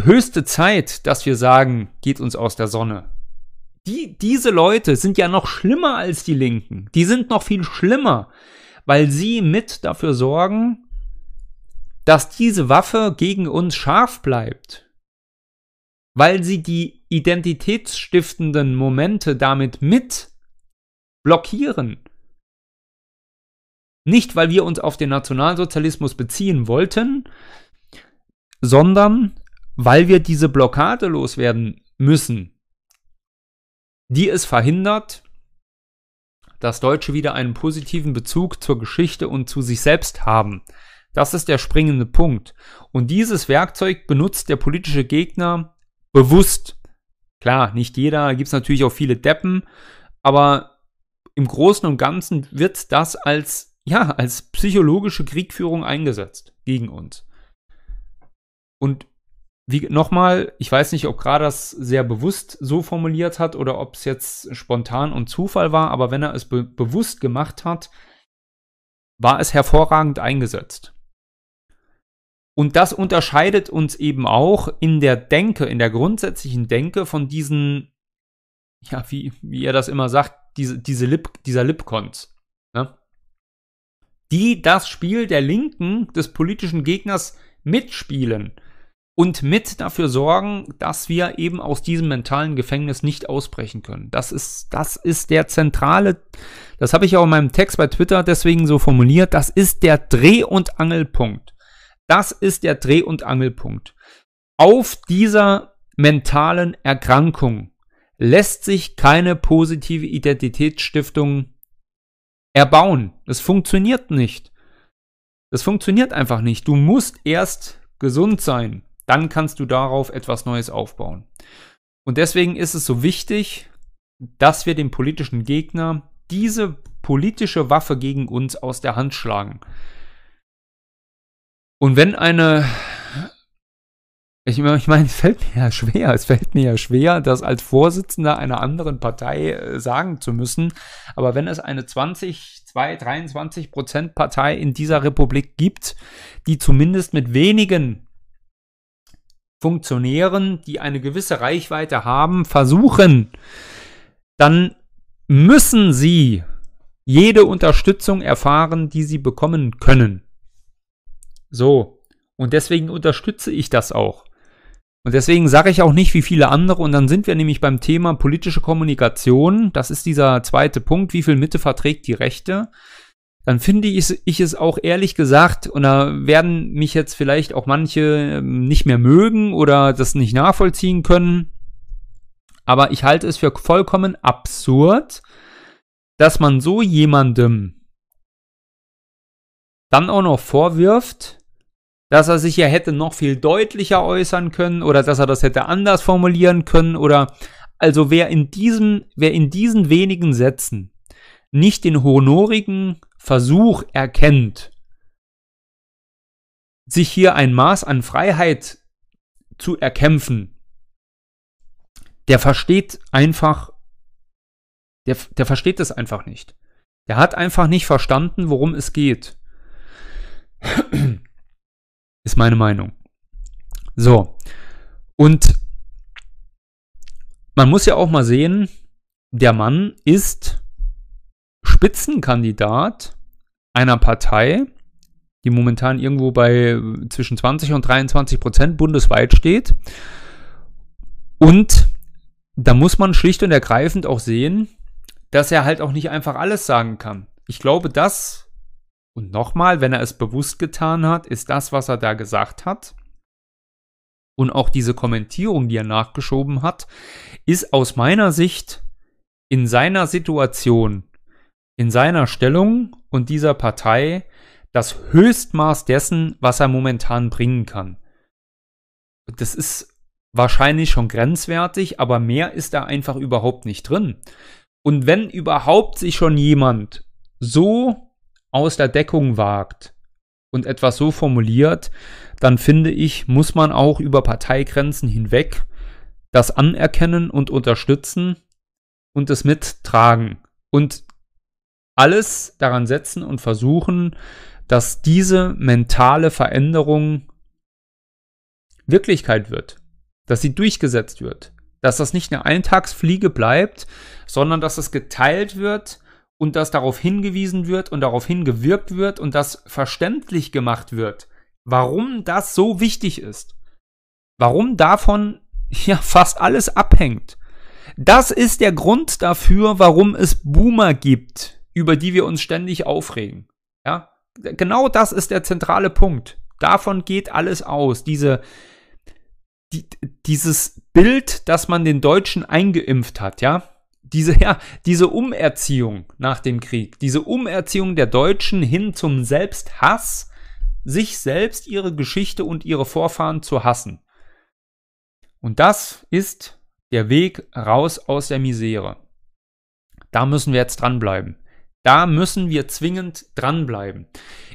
höchste Zeit, dass wir sagen, geht uns aus der Sonne. Die, diese Leute sind ja noch schlimmer als die Linken. Die sind noch viel schlimmer, weil sie mit dafür sorgen, dass diese Waffe gegen uns scharf bleibt. Weil sie die identitätsstiftenden Momente damit mit blockieren. Nicht, weil wir uns auf den Nationalsozialismus beziehen wollten, sondern weil wir diese Blockade loswerden müssen, die es verhindert, dass Deutsche wieder einen positiven Bezug zur Geschichte und zu sich selbst haben. Das ist der springende Punkt. Und dieses Werkzeug benutzt der politische Gegner bewusst. Klar, nicht jeder, gibt es natürlich auch viele Deppen, aber im Großen und Ganzen wird das als, ja, als psychologische Kriegführung eingesetzt gegen uns. Und wie nochmal, ich weiß nicht, ob gerade das sehr bewusst so formuliert hat oder ob es jetzt spontan und Zufall war, aber wenn er es be bewusst gemacht hat, war es hervorragend eingesetzt. Und das unterscheidet uns eben auch in der Denke, in der grundsätzlichen Denke von diesen, ja, wie, wie er das immer sagt, diese, diese Lip, dieser Lipcons. Ne? Die das Spiel der Linken des politischen Gegners mitspielen und mit dafür sorgen, dass wir eben aus diesem mentalen Gefängnis nicht ausbrechen können. Das ist, das ist der zentrale, das habe ich auch in meinem Text bei Twitter deswegen so formuliert, das ist der Dreh- und Angelpunkt. Das ist der Dreh- und Angelpunkt. Auf dieser mentalen Erkrankung lässt sich keine positive Identitätsstiftung erbauen. Es funktioniert nicht. Das funktioniert einfach nicht. Du musst erst gesund sein dann kannst du darauf etwas Neues aufbauen. Und deswegen ist es so wichtig, dass wir dem politischen Gegner diese politische Waffe gegen uns aus der Hand schlagen. Und wenn eine, ich, ich meine, es fällt mir ja schwer, es fällt mir ja schwer, das als Vorsitzender einer anderen Partei äh, sagen zu müssen, aber wenn es eine 20, 2, 23 Prozent Partei in dieser Republik gibt, die zumindest mit wenigen Funktionären, die eine gewisse Reichweite haben, versuchen, dann müssen sie jede Unterstützung erfahren, die sie bekommen können. So. Und deswegen unterstütze ich das auch. Und deswegen sage ich auch nicht wie viele andere. Und dann sind wir nämlich beim Thema politische Kommunikation. Das ist dieser zweite Punkt. Wie viel Mitte verträgt die Rechte? Dann finde ich, ich es auch ehrlich gesagt, und da werden mich jetzt vielleicht auch manche ähm, nicht mehr mögen oder das nicht nachvollziehen können, aber ich halte es für vollkommen absurd, dass man so jemandem dann auch noch vorwirft, dass er sich ja hätte noch viel deutlicher äußern können oder dass er das hätte anders formulieren können oder also wer in diesem, wer in diesen wenigen Sätzen nicht den honorigen Versuch erkennt, sich hier ein Maß an Freiheit zu erkämpfen, der versteht einfach, der, der versteht es einfach nicht. Der hat einfach nicht verstanden, worum es geht. Ist meine Meinung. So. Und man muss ja auch mal sehen, der Mann ist Spitzenkandidat einer Partei, die momentan irgendwo bei zwischen 20 und 23 Prozent bundesweit steht. Und da muss man schlicht und ergreifend auch sehen, dass er halt auch nicht einfach alles sagen kann. Ich glaube, das, und nochmal, wenn er es bewusst getan hat, ist das, was er da gesagt hat. Und auch diese Kommentierung, die er nachgeschoben hat, ist aus meiner Sicht in seiner Situation, in seiner Stellung und dieser Partei das Höchstmaß dessen, was er momentan bringen kann. Das ist wahrscheinlich schon grenzwertig, aber mehr ist da einfach überhaupt nicht drin. Und wenn überhaupt sich schon jemand so aus der Deckung wagt und etwas so formuliert, dann finde ich, muss man auch über Parteigrenzen hinweg das anerkennen und unterstützen und es mittragen und alles daran setzen und versuchen, dass diese mentale Veränderung Wirklichkeit wird, dass sie durchgesetzt wird, dass das nicht eine Eintagsfliege bleibt, sondern dass es geteilt wird und dass darauf hingewiesen wird und darauf hingewirkt wird und dass verständlich gemacht wird, warum das so wichtig ist. Warum davon ja fast alles abhängt. Das ist der Grund dafür, warum es Boomer gibt, über die wir uns ständig aufregen. Ja, genau das ist der zentrale Punkt. Davon geht alles aus. Diese, die, dieses Bild, das man den Deutschen eingeimpft hat, ja, diese, ja, diese Umerziehung nach dem Krieg, diese Umerziehung der Deutschen hin zum Selbsthass, sich selbst, ihre Geschichte und ihre Vorfahren zu hassen. Und das ist der Weg raus aus der Misere. Da müssen wir jetzt dranbleiben. Da müssen wir zwingend dranbleiben.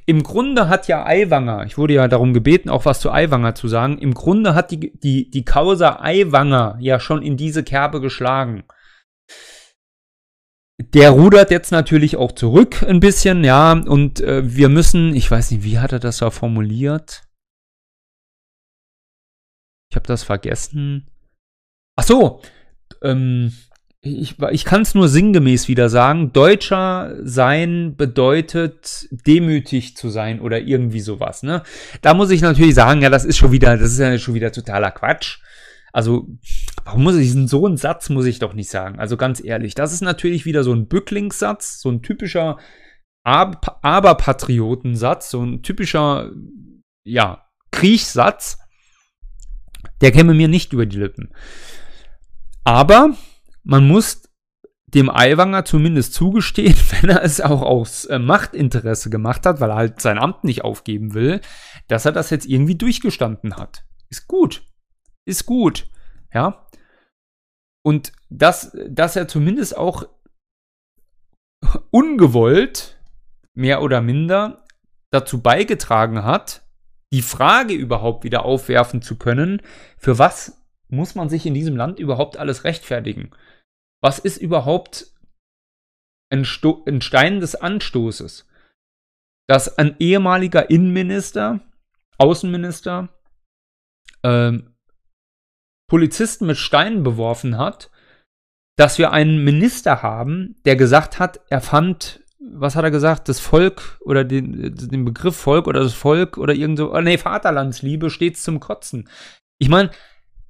Im Grunde hat ja Aiwanger, ich wurde ja darum gebeten, auch was zu Aiwanger zu sagen, im Grunde hat die, die, die Causa Aiwanger ja schon in diese Kerbe geschlagen. Der rudert jetzt natürlich auch zurück ein bisschen, ja, und äh, wir müssen, ich weiß nicht, wie hat er das da formuliert? Ich habe das vergessen. Ach so, ähm, ich, ich kann es nur sinngemäß wieder sagen. Deutscher sein bedeutet demütig zu sein oder irgendwie sowas. Ne? Da muss ich natürlich sagen, ja, das ist schon wieder, das ist ja schon wieder totaler Quatsch. Also, warum muss ich so einen Satz muss ich doch nicht sagen. Also ganz ehrlich, das ist natürlich wieder so ein Bücklingssatz, so ein typischer Ab Aberpatriotensatz, so ein typischer, ja, Kriechsatz. Der käme mir nicht über die Lippen. Aber man muss dem Aiwanger zumindest zugestehen, wenn er es auch aus äh, Machtinteresse gemacht hat, weil er halt sein Amt nicht aufgeben will, dass er das jetzt irgendwie durchgestanden hat. Ist gut. Ist gut. Ja. Und dass, dass er zumindest auch ungewollt, mehr oder minder, dazu beigetragen hat, die Frage überhaupt wieder aufwerfen zu können, für was muss man sich in diesem Land überhaupt alles rechtfertigen? Was ist überhaupt ein, Sto ein Stein des Anstoßes? Dass ein ehemaliger Innenminister, Außenminister, ähm, Polizisten mit Steinen beworfen hat, dass wir einen Minister haben, der gesagt hat, er fand, was hat er gesagt, das Volk oder den, den Begriff Volk oder das Volk oder irgend so, oh nee, Vaterlandsliebe steht zum Kotzen. Ich meine,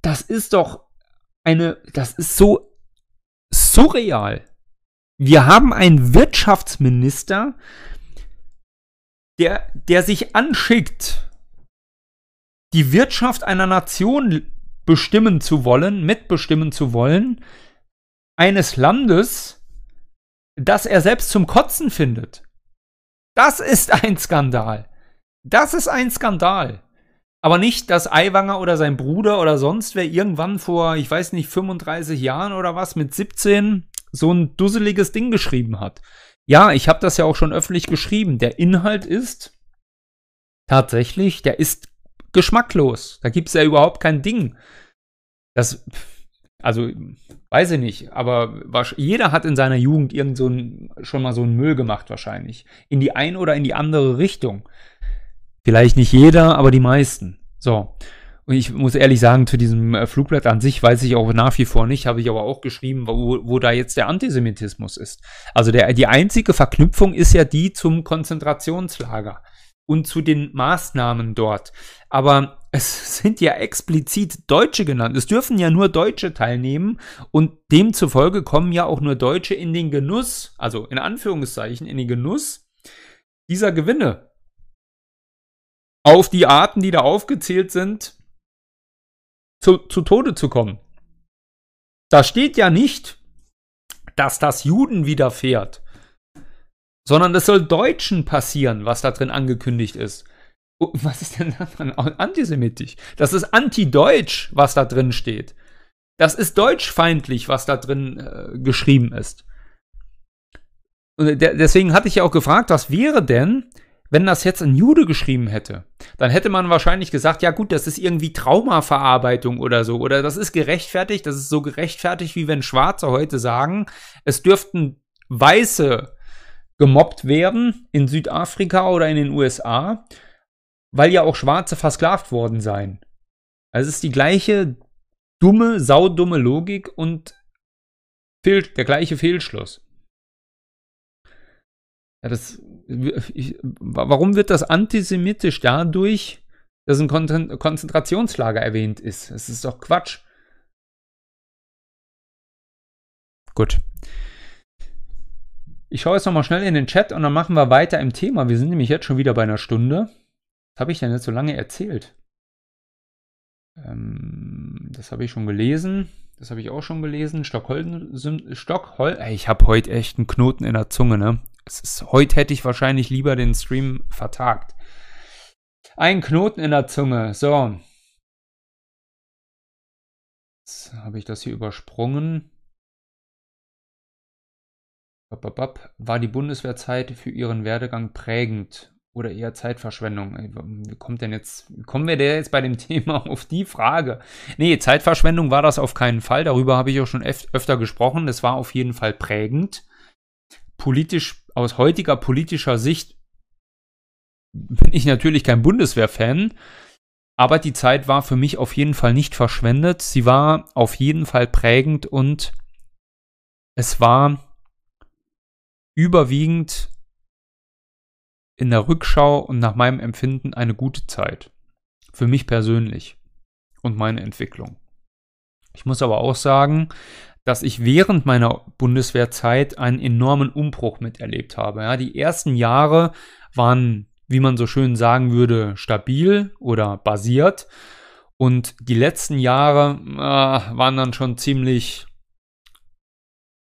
das ist doch eine, das ist so surreal. Wir haben einen Wirtschaftsminister, der, der sich anschickt, die Wirtschaft einer Nation bestimmen zu wollen, mitbestimmen zu wollen, eines Landes, das er selbst zum Kotzen findet. Das ist ein Skandal. Das ist ein Skandal. Aber nicht, dass Aiwanger oder sein Bruder oder sonst wer irgendwann vor, ich weiß nicht, 35 Jahren oder was, mit 17 so ein dusseliges Ding geschrieben hat. Ja, ich habe das ja auch schon öffentlich geschrieben. Der Inhalt ist tatsächlich, der ist geschmacklos. Da gibt es ja überhaupt kein Ding. Das, also, weiß ich nicht, aber jeder hat in seiner Jugend irgend so ein, schon mal so einen Müll gemacht, wahrscheinlich. In die eine oder in die andere Richtung. Vielleicht nicht jeder, aber die meisten. So. Und ich muss ehrlich sagen, zu diesem äh, Flugblatt an sich weiß ich auch nach wie vor nicht, habe ich aber auch geschrieben, wo, wo da jetzt der Antisemitismus ist. Also der, die einzige Verknüpfung ist ja die zum Konzentrationslager und zu den Maßnahmen dort. Aber es sind ja explizit Deutsche genannt. Es dürfen ja nur Deutsche teilnehmen und demzufolge kommen ja auch nur Deutsche in den Genuss, also in Anführungszeichen, in den Genuss dieser Gewinne auf die Arten, die da aufgezählt sind, zu, zu Tode zu kommen. Da steht ja nicht, dass das Juden widerfährt, sondern es soll Deutschen passieren, was da drin angekündigt ist. Oh, was ist denn daran antisemitisch? Das ist anti-deutsch, was da drin steht. Das ist deutschfeindlich, was da drin äh, geschrieben ist. Und deswegen hatte ich ja auch gefragt, was wäre denn, wenn das jetzt ein Jude geschrieben hätte? Dann hätte man wahrscheinlich gesagt, ja gut, das ist irgendwie Traumaverarbeitung oder so. Oder das ist gerechtfertigt, das ist so gerechtfertigt, wie wenn Schwarze heute sagen, es dürften Weiße gemobbt werden in Südafrika oder in den USA, weil ja auch Schwarze versklavt worden seien. Also es ist die gleiche dumme, saudumme Logik und der gleiche Fehlschluss. Ja, das, ich, warum wird das antisemitisch dadurch, dass ein Konzentrationslager erwähnt ist? Das ist doch Quatsch. Gut. Ich schaue jetzt nochmal schnell in den Chat und dann machen wir weiter im Thema. Wir sind nämlich jetzt schon wieder bei einer Stunde. Was habe ich denn jetzt so lange erzählt? Ähm, das habe ich schon gelesen. Das habe ich auch schon gelesen. Stockholm, Stockholm. Ich habe heute echt einen Knoten in der Zunge, ne? Es ist, heute hätte ich wahrscheinlich lieber den Stream vertagt. Ein Knoten in der Zunge. So. Jetzt habe ich das hier übersprungen. War die Bundeswehrzeit für Ihren Werdegang prägend? oder eher Zeitverschwendung? Wie kommt denn jetzt, kommen wir denn jetzt bei dem Thema auf die Frage? Nee, Zeitverschwendung war das auf keinen Fall. Darüber habe ich auch schon öfter gesprochen. Das war auf jeden Fall prägend. Politisch, aus heutiger politischer Sicht bin ich natürlich kein Bundeswehrfan. Aber die Zeit war für mich auf jeden Fall nicht verschwendet. Sie war auf jeden Fall prägend und es war überwiegend in der Rückschau und nach meinem Empfinden eine gute Zeit. Für mich persönlich und meine Entwicklung. Ich muss aber auch sagen, dass ich während meiner Bundeswehrzeit einen enormen Umbruch miterlebt habe. Ja, die ersten Jahre waren, wie man so schön sagen würde, stabil oder basiert. Und die letzten Jahre äh, waren dann schon ziemlich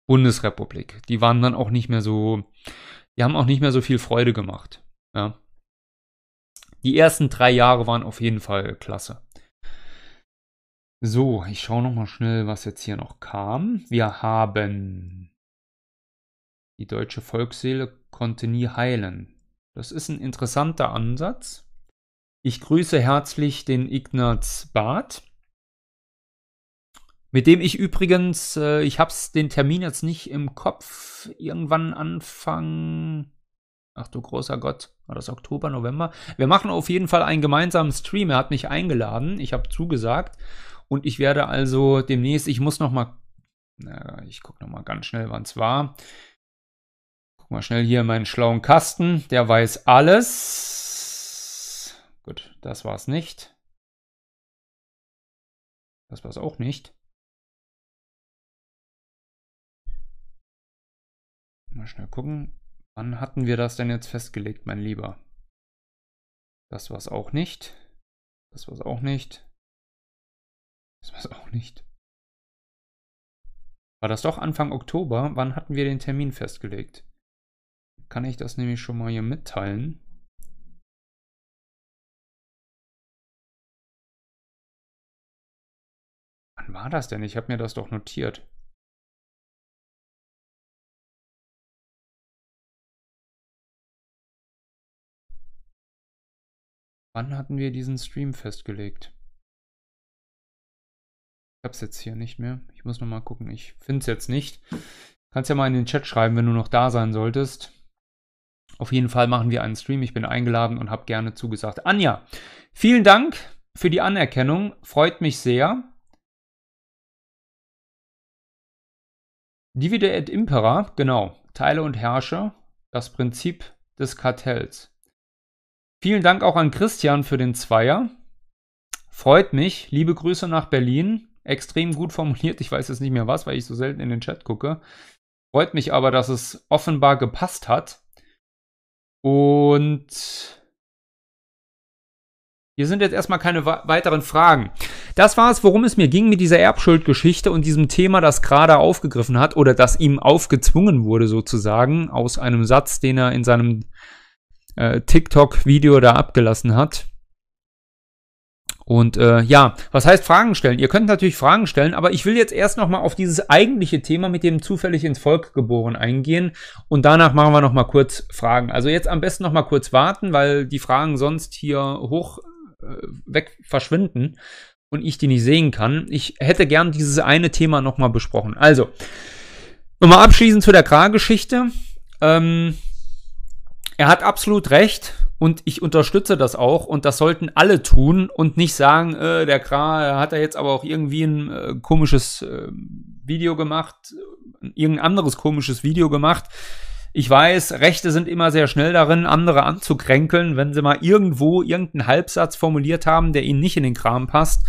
Bundesrepublik. Die waren dann auch nicht mehr so die haben auch nicht mehr so viel Freude gemacht. Ja. Die ersten drei Jahre waren auf jeden Fall klasse. So, ich schaue noch mal schnell, was jetzt hier noch kam. Wir haben die deutsche Volksseele konnte nie heilen. Das ist ein interessanter Ansatz. Ich grüße herzlich den Ignaz Barth. Mit dem ich übrigens, äh, ich habe den Termin jetzt nicht im Kopf, irgendwann Anfang, ach du großer Gott, war das Oktober, November? Wir machen auf jeden Fall einen gemeinsamen Stream. Er hat mich eingeladen, ich habe zugesagt und ich werde also demnächst, ich muss noch mal, na, ich gucke noch mal ganz schnell, wann es war. Guck mal schnell hier in meinen schlauen Kasten, der weiß alles. Gut, das war es nicht. Das war es auch nicht. Mal schnell gucken. Wann hatten wir das denn jetzt festgelegt, mein Lieber? Das war es auch nicht. Das war es auch nicht. Das es auch nicht. War das doch Anfang Oktober? Wann hatten wir den Termin festgelegt? Kann ich das nämlich schon mal hier mitteilen? Wann war das denn? Ich habe mir das doch notiert. Wann hatten wir diesen Stream festgelegt? Ich hab's jetzt hier nicht mehr. Ich muss nochmal gucken. Ich finde es jetzt nicht. Kannst ja mal in den Chat schreiben, wenn du noch da sein solltest. Auf jeden Fall machen wir einen Stream. Ich bin eingeladen und habe gerne zugesagt. Anja, vielen Dank für die Anerkennung. Freut mich sehr. Divide et Impera, genau. Teile und herrsche. Das Prinzip des Kartells. Vielen Dank auch an Christian für den Zweier. Freut mich. Liebe Grüße nach Berlin. Extrem gut formuliert. Ich weiß jetzt nicht mehr was, weil ich so selten in den Chat gucke. Freut mich aber, dass es offenbar gepasst hat. Und Hier sind jetzt erstmal keine weiteren Fragen. Das war es, worum es mir ging mit dieser Erbschuldgeschichte und diesem Thema, das gerade aufgegriffen hat oder das ihm aufgezwungen wurde, sozusagen, aus einem Satz, den er in seinem äh, TikTok-Video da abgelassen hat. Und äh, ja, was heißt Fragen stellen? Ihr könnt natürlich Fragen stellen, aber ich will jetzt erst nochmal auf dieses eigentliche Thema mit dem zufällig ins Volk geboren eingehen und danach machen wir nochmal kurz Fragen. Also jetzt am besten nochmal kurz warten, weil die Fragen sonst hier hoch äh, weg verschwinden und ich die nicht sehen kann. Ich hätte gern dieses eine Thema nochmal besprochen. Also, nochmal abschließend zu der Kra-Geschichte. Ähm, er hat absolut recht und ich unterstütze das auch und das sollten alle tun und nicht sagen, äh, der Kra hat er jetzt aber auch irgendwie ein äh, komisches äh, Video gemacht, irgendein anderes komisches Video gemacht. Ich weiß, Rechte sind immer sehr schnell darin, andere anzukränkeln, wenn sie mal irgendwo irgendeinen Halbsatz formuliert haben, der ihnen nicht in den Kram passt.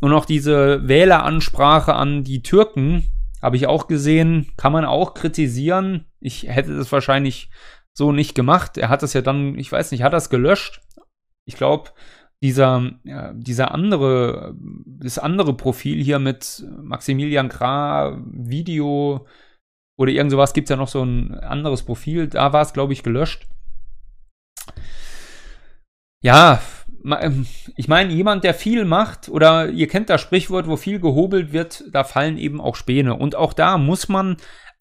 Und auch diese Wähleransprache an die Türken, habe ich auch gesehen, kann man auch kritisieren. Ich hätte das wahrscheinlich so nicht gemacht. Er hat das ja dann, ich weiß nicht, hat das gelöscht. Ich glaube, dieser, ja, dieser andere, das andere Profil hier mit Maximilian Krah, Video oder irgend sowas gibt es ja noch so ein anderes Profil. Da war es, glaube ich, gelöscht. Ja, ähm, ich meine, jemand, der viel macht, oder ihr kennt das Sprichwort, wo viel gehobelt wird, da fallen eben auch Späne. Und auch da muss man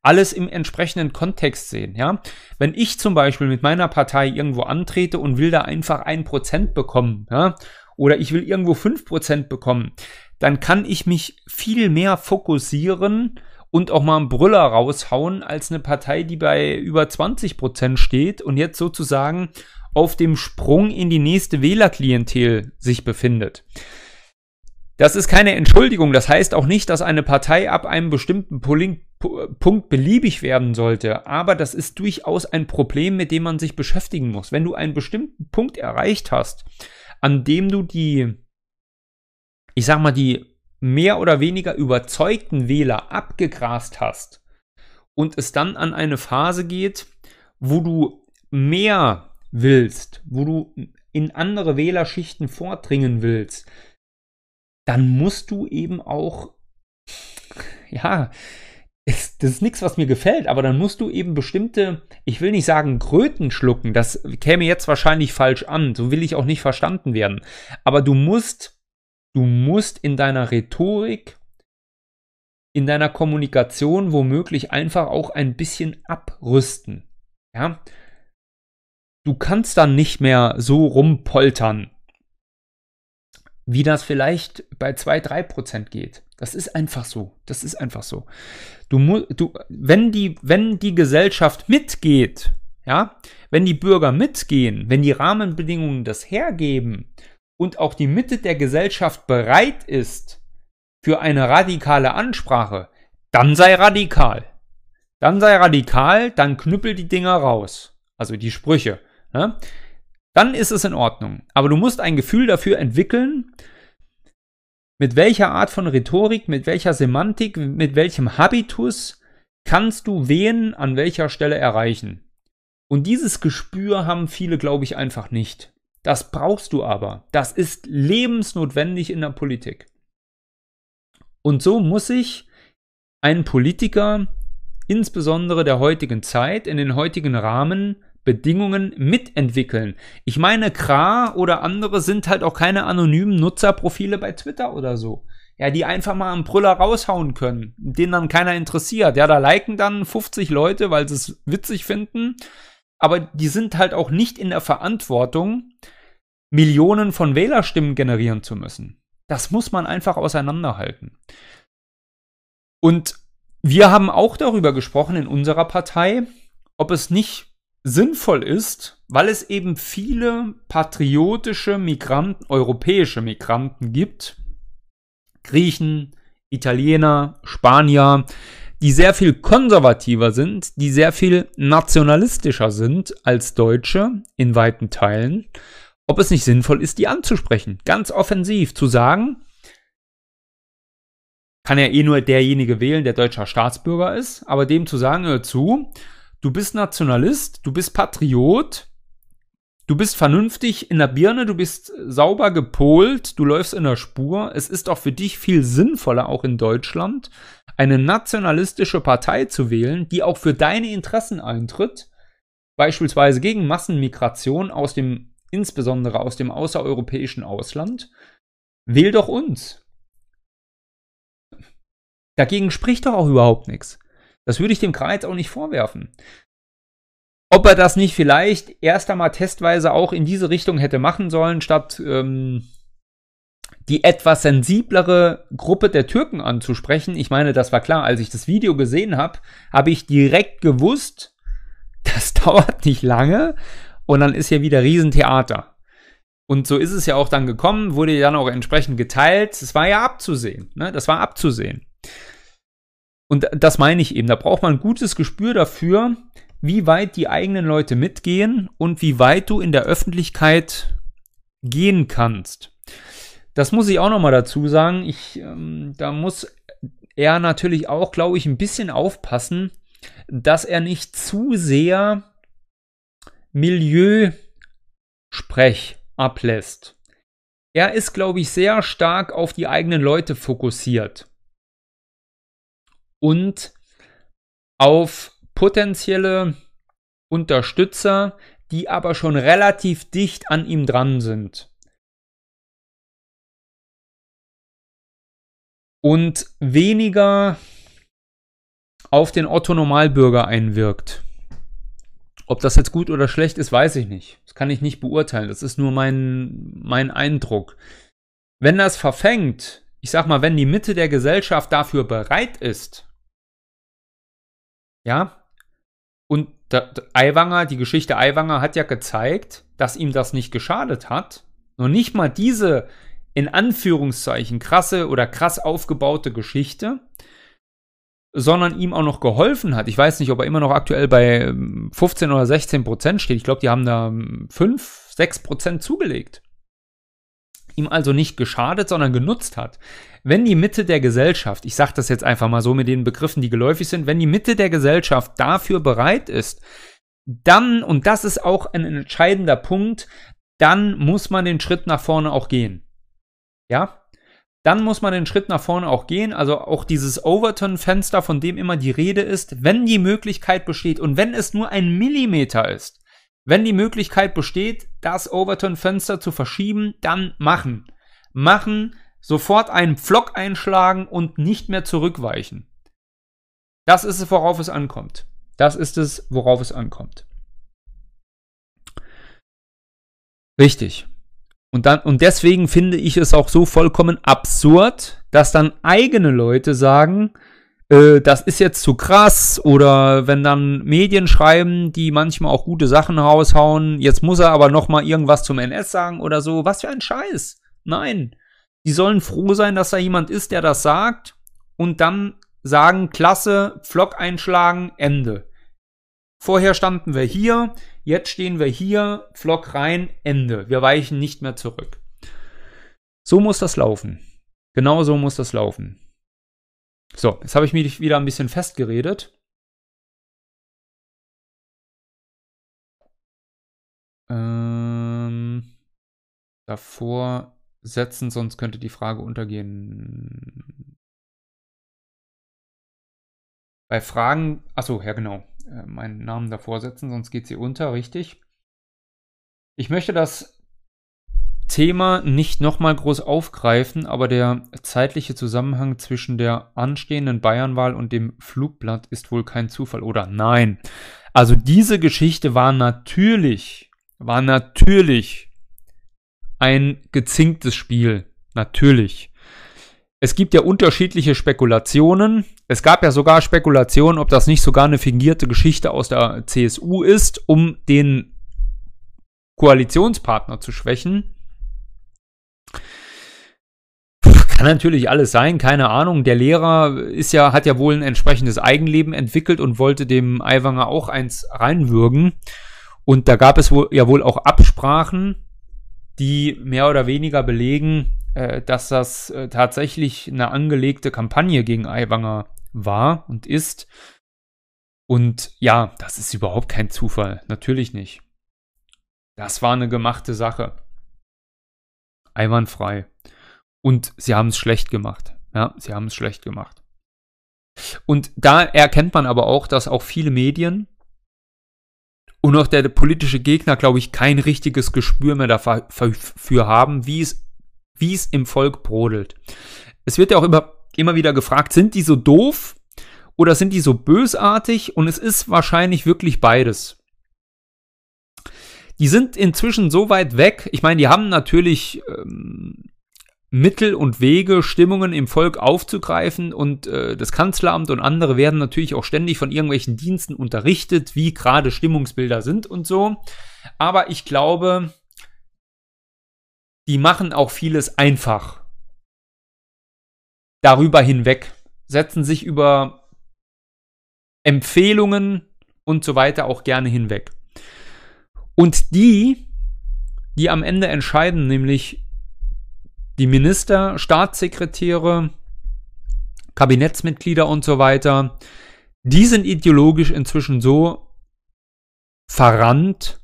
alles im entsprechenden Kontext sehen, ja. Wenn ich zum Beispiel mit meiner Partei irgendwo antrete und will da einfach ein Prozent bekommen, ja, oder ich will irgendwo fünf Prozent bekommen, dann kann ich mich viel mehr fokussieren und auch mal einen Brüller raushauen als eine Partei, die bei über 20 Prozent steht und jetzt sozusagen auf dem Sprung in die nächste Wählerklientel sich befindet. Das ist keine Entschuldigung. Das heißt auch nicht, dass eine Partei ab einem bestimmten Punkt beliebig werden sollte. Aber das ist durchaus ein Problem, mit dem man sich beschäftigen muss. Wenn du einen bestimmten Punkt erreicht hast, an dem du die, ich sag mal, die mehr oder weniger überzeugten Wähler abgegrast hast und es dann an eine Phase geht, wo du mehr willst, wo du in andere Wählerschichten vordringen willst, dann musst du eben auch, ja, das ist nichts, was mir gefällt, aber dann musst du eben bestimmte, ich will nicht sagen Kröten schlucken, das käme jetzt wahrscheinlich falsch an, so will ich auch nicht verstanden werden. Aber du musst, du musst in deiner Rhetorik, in deiner Kommunikation womöglich einfach auch ein bisschen abrüsten. Ja? Du kannst dann nicht mehr so rumpoltern wie das vielleicht bei 2, 3 Prozent geht. Das ist einfach so. Das ist einfach so. Du, du, wenn die, wenn die Gesellschaft mitgeht, ja, wenn die Bürger mitgehen, wenn die Rahmenbedingungen das hergeben und auch die Mitte der Gesellschaft bereit ist für eine radikale Ansprache, dann sei radikal. Dann sei radikal, dann knüppel die Dinger raus. Also die Sprüche. Ja? Dann ist es in Ordnung. Aber du musst ein Gefühl dafür entwickeln, mit welcher Art von Rhetorik, mit welcher Semantik, mit welchem Habitus kannst du wen an welcher Stelle erreichen. Und dieses Gespür haben viele, glaube ich, einfach nicht. Das brauchst du aber. Das ist lebensnotwendig in der Politik. Und so muss sich ein Politiker, insbesondere der heutigen Zeit, in den heutigen Rahmen Bedingungen mitentwickeln. Ich meine, Kra oder andere sind halt auch keine anonymen Nutzerprofile bei Twitter oder so. Ja, die einfach mal einen Brüller raushauen können, den dann keiner interessiert. Ja, da liken dann 50 Leute, weil sie es witzig finden. Aber die sind halt auch nicht in der Verantwortung, Millionen von Wählerstimmen generieren zu müssen. Das muss man einfach auseinanderhalten. Und wir haben auch darüber gesprochen in unserer Partei, ob es nicht sinnvoll ist, weil es eben viele patriotische Migranten, europäische Migranten gibt, Griechen, Italiener, Spanier, die sehr viel konservativer sind, die sehr viel nationalistischer sind als Deutsche in weiten Teilen, ob es nicht sinnvoll ist, die anzusprechen, ganz offensiv zu sagen, kann ja eh nur derjenige wählen, der deutscher Staatsbürger ist, aber dem zu sagen, hör zu, du bist Nationalist, du bist Patriot Du bist vernünftig in der Birne, du bist sauber gepolt, du läufst in der Spur. Es ist auch für dich viel sinnvoller, auch in Deutschland, eine nationalistische Partei zu wählen, die auch für deine Interessen eintritt, beispielsweise gegen Massenmigration aus dem, insbesondere aus dem außereuropäischen Ausland. Wähl doch uns. Dagegen spricht doch auch überhaupt nichts. Das würde ich dem Kreis auch nicht vorwerfen. Ob er das nicht vielleicht erst einmal testweise auch in diese Richtung hätte machen sollen, statt ähm, die etwas sensiblere Gruppe der Türken anzusprechen. Ich meine, das war klar, als ich das Video gesehen habe, habe ich direkt gewusst, das dauert nicht lange und dann ist ja wieder Riesentheater. Und so ist es ja auch dann gekommen, wurde ja dann auch entsprechend geteilt. Es war ja abzusehen, ne? Das war abzusehen. Und das meine ich eben. Da braucht man ein gutes Gespür dafür, wie weit die eigenen Leute mitgehen und wie weit du in der Öffentlichkeit gehen kannst. Das muss ich auch noch mal dazu sagen. Ich, ähm, da muss er natürlich auch, glaube ich, ein bisschen aufpassen, dass er nicht zu sehr Milieusprech ablässt. Er ist, glaube ich, sehr stark auf die eigenen Leute fokussiert und auf potenzielle Unterstützer, die aber schon relativ dicht an ihm dran sind. Und weniger auf den Otto Normalbürger einwirkt. Ob das jetzt gut oder schlecht ist, weiß ich nicht. Das kann ich nicht beurteilen. Das ist nur mein, mein Eindruck. Wenn das verfängt, ich sag mal, wenn die Mitte der Gesellschaft dafür bereit ist, ja, und der, der Aiwanger, die Geschichte Aiwanger hat ja gezeigt, dass ihm das nicht geschadet hat. Noch nicht mal diese in Anführungszeichen krasse oder krass aufgebaute Geschichte, sondern ihm auch noch geholfen hat. Ich weiß nicht, ob er immer noch aktuell bei 15 ähm, oder 16 Prozent steht. Ich glaube, die haben da 5, 6 Prozent zugelegt. Ihm also nicht geschadet, sondern genutzt hat. Wenn die Mitte der Gesellschaft, ich sage das jetzt einfach mal so mit den Begriffen, die geläufig sind, wenn die Mitte der Gesellschaft dafür bereit ist, dann, und das ist auch ein entscheidender Punkt, dann muss man den Schritt nach vorne auch gehen. Ja? Dann muss man den Schritt nach vorne auch gehen. Also auch dieses Overton-Fenster, von dem immer die Rede ist, wenn die Möglichkeit besteht und wenn es nur ein Millimeter ist, wenn die Möglichkeit besteht, das Overton-Fenster zu verschieben, dann machen. Machen, sofort einen Pflock einschlagen und nicht mehr zurückweichen. Das ist es, worauf es ankommt. Das ist es, worauf es ankommt. Richtig. Und, dann, und deswegen finde ich es auch so vollkommen absurd, dass dann eigene Leute sagen, äh, das ist jetzt zu krass oder wenn dann Medien schreiben, die manchmal auch gute Sachen raushauen, jetzt muss er aber noch mal irgendwas zum NS sagen oder so. Was für ein Scheiß. Nein. Die sollen froh sein, dass da jemand ist, der das sagt und dann sagen, klasse, Flock einschlagen, Ende. Vorher standen wir hier, jetzt stehen wir hier, Flock rein, Ende. Wir weichen nicht mehr zurück. So muss das laufen. Genau so muss das laufen. So, jetzt habe ich mich wieder ein bisschen festgeredet. Ähm, davor setzen, sonst könnte die Frage untergehen. Bei Fragen, achso, ja genau, äh, meinen Namen davor setzen, sonst geht sie unter, richtig. Ich möchte das Thema nicht nochmal groß aufgreifen, aber der zeitliche Zusammenhang zwischen der anstehenden Bayernwahl und dem Flugblatt ist wohl kein Zufall, oder? Nein. Also diese Geschichte war natürlich, war natürlich ein gezinktes Spiel. Natürlich. Es gibt ja unterschiedliche Spekulationen. Es gab ja sogar Spekulationen, ob das nicht sogar eine fingierte Geschichte aus der CSU ist, um den Koalitionspartner zu schwächen. Kann natürlich alles sein, keine Ahnung. Der Lehrer ist ja, hat ja wohl ein entsprechendes Eigenleben entwickelt und wollte dem Aiwanger auch eins reinwürgen. Und da gab es wohl, ja wohl auch Absprachen die mehr oder weniger belegen, äh, dass das äh, tatsächlich eine angelegte Kampagne gegen Aiwanger war und ist. Und ja, das ist überhaupt kein Zufall, natürlich nicht. Das war eine gemachte Sache. Einwandfrei. Und sie haben es schlecht gemacht. Ja, sie haben es schlecht gemacht. Und da erkennt man aber auch, dass auch viele Medien und auch der politische Gegner, glaube ich, kein richtiges Gespür mehr dafür haben, wie es, wie es im Volk brodelt. Es wird ja auch immer, immer wieder gefragt, sind die so doof oder sind die so bösartig? Und es ist wahrscheinlich wirklich beides. Die sind inzwischen so weit weg. Ich meine, die haben natürlich ähm, Mittel und Wege, Stimmungen im Volk aufzugreifen und äh, das Kanzleramt und andere werden natürlich auch ständig von irgendwelchen Diensten unterrichtet, wie gerade Stimmungsbilder sind und so. Aber ich glaube, die machen auch vieles einfach. Darüber hinweg, setzen sich über Empfehlungen und so weiter auch gerne hinweg. Und die, die am Ende entscheiden, nämlich die Minister, Staatssekretäre, Kabinettsmitglieder und so weiter, die sind ideologisch inzwischen so verrannt,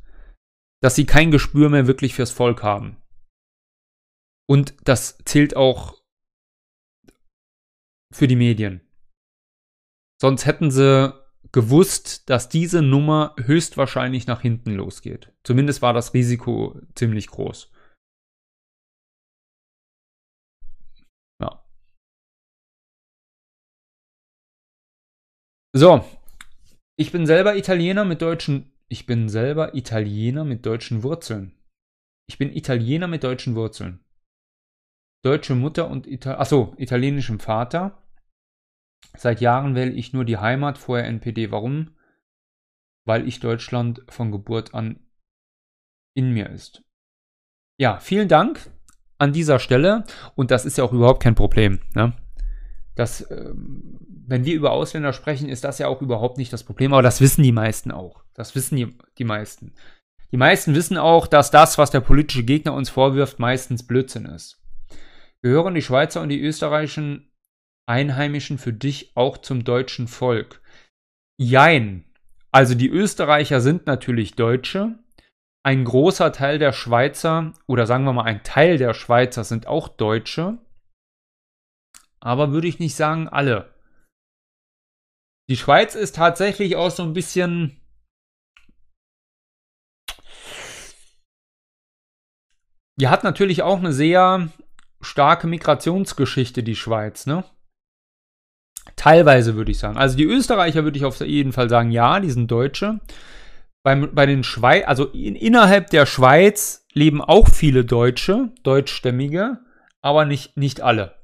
dass sie kein Gespür mehr wirklich fürs Volk haben. Und das zählt auch für die Medien. Sonst hätten sie gewusst, dass diese Nummer höchstwahrscheinlich nach hinten losgeht. Zumindest war das Risiko ziemlich groß. So, ich bin selber Italiener mit deutschen. Ich bin selber Italiener mit deutschen Wurzeln. Ich bin Italiener mit deutschen Wurzeln. Deutsche Mutter und Ital Achso, italienischem Vater. Seit Jahren wähle ich nur die Heimat, vorher NPD. Warum? Weil ich Deutschland von Geburt an in mir ist. Ja, vielen Dank an dieser Stelle. Und das ist ja auch überhaupt kein Problem. Ne? Das, ähm, wenn wir über Ausländer sprechen, ist das ja auch überhaupt nicht das Problem, aber das wissen die meisten auch. Das wissen die, die meisten. Die meisten wissen auch, dass das, was der politische Gegner uns vorwirft, meistens Blödsinn ist. Gehören die Schweizer und die österreichischen Einheimischen für dich auch zum deutschen Volk? Jein. Also die Österreicher sind natürlich Deutsche. Ein großer Teil der Schweizer, oder sagen wir mal ein Teil der Schweizer sind auch Deutsche aber würde ich nicht sagen alle. Die Schweiz ist tatsächlich auch so ein bisschen. Die hat natürlich auch eine sehr starke Migrationsgeschichte, die Schweiz, ne? Teilweise würde ich sagen. Also die Österreicher würde ich auf jeden Fall sagen, ja, die sind Deutsche. Beim, bei den Schweiz, also in, innerhalb der Schweiz leben auch viele Deutsche, Deutschstämmige, aber nicht, nicht alle.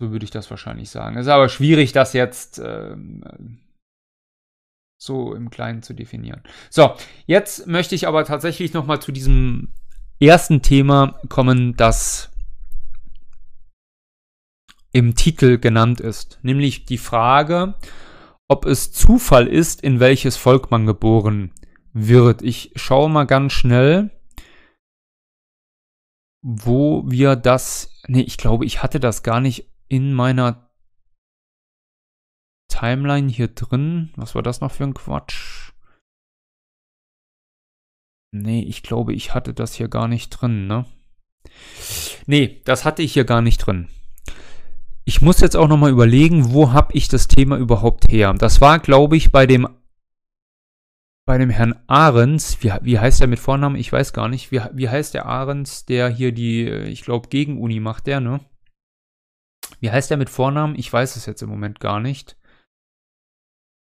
So würde ich das wahrscheinlich sagen. Es ist aber schwierig, das jetzt ähm, so im Kleinen zu definieren. So, jetzt möchte ich aber tatsächlich nochmal zu diesem ersten Thema kommen, das im Titel genannt ist. Nämlich die Frage, ob es Zufall ist, in welches Volk man geboren wird. Ich schaue mal ganz schnell, wo wir das. Nee, ich glaube, ich hatte das gar nicht in meiner Timeline hier drin. Was war das noch für ein Quatsch? Nee, ich glaube, ich hatte das hier gar nicht drin, ne? Nee, das hatte ich hier gar nicht drin. Ich muss jetzt auch nochmal überlegen, wo habe ich das Thema überhaupt her? Das war, glaube ich, bei dem bei dem Herrn Ahrens, wie, wie heißt der mit Vornamen? Ich weiß gar nicht. Wie, wie heißt der Ahrens, der hier die, ich glaube, Gegenuni macht, der, ne? Wie heißt der mit Vornamen? Ich weiß es jetzt im Moment gar nicht.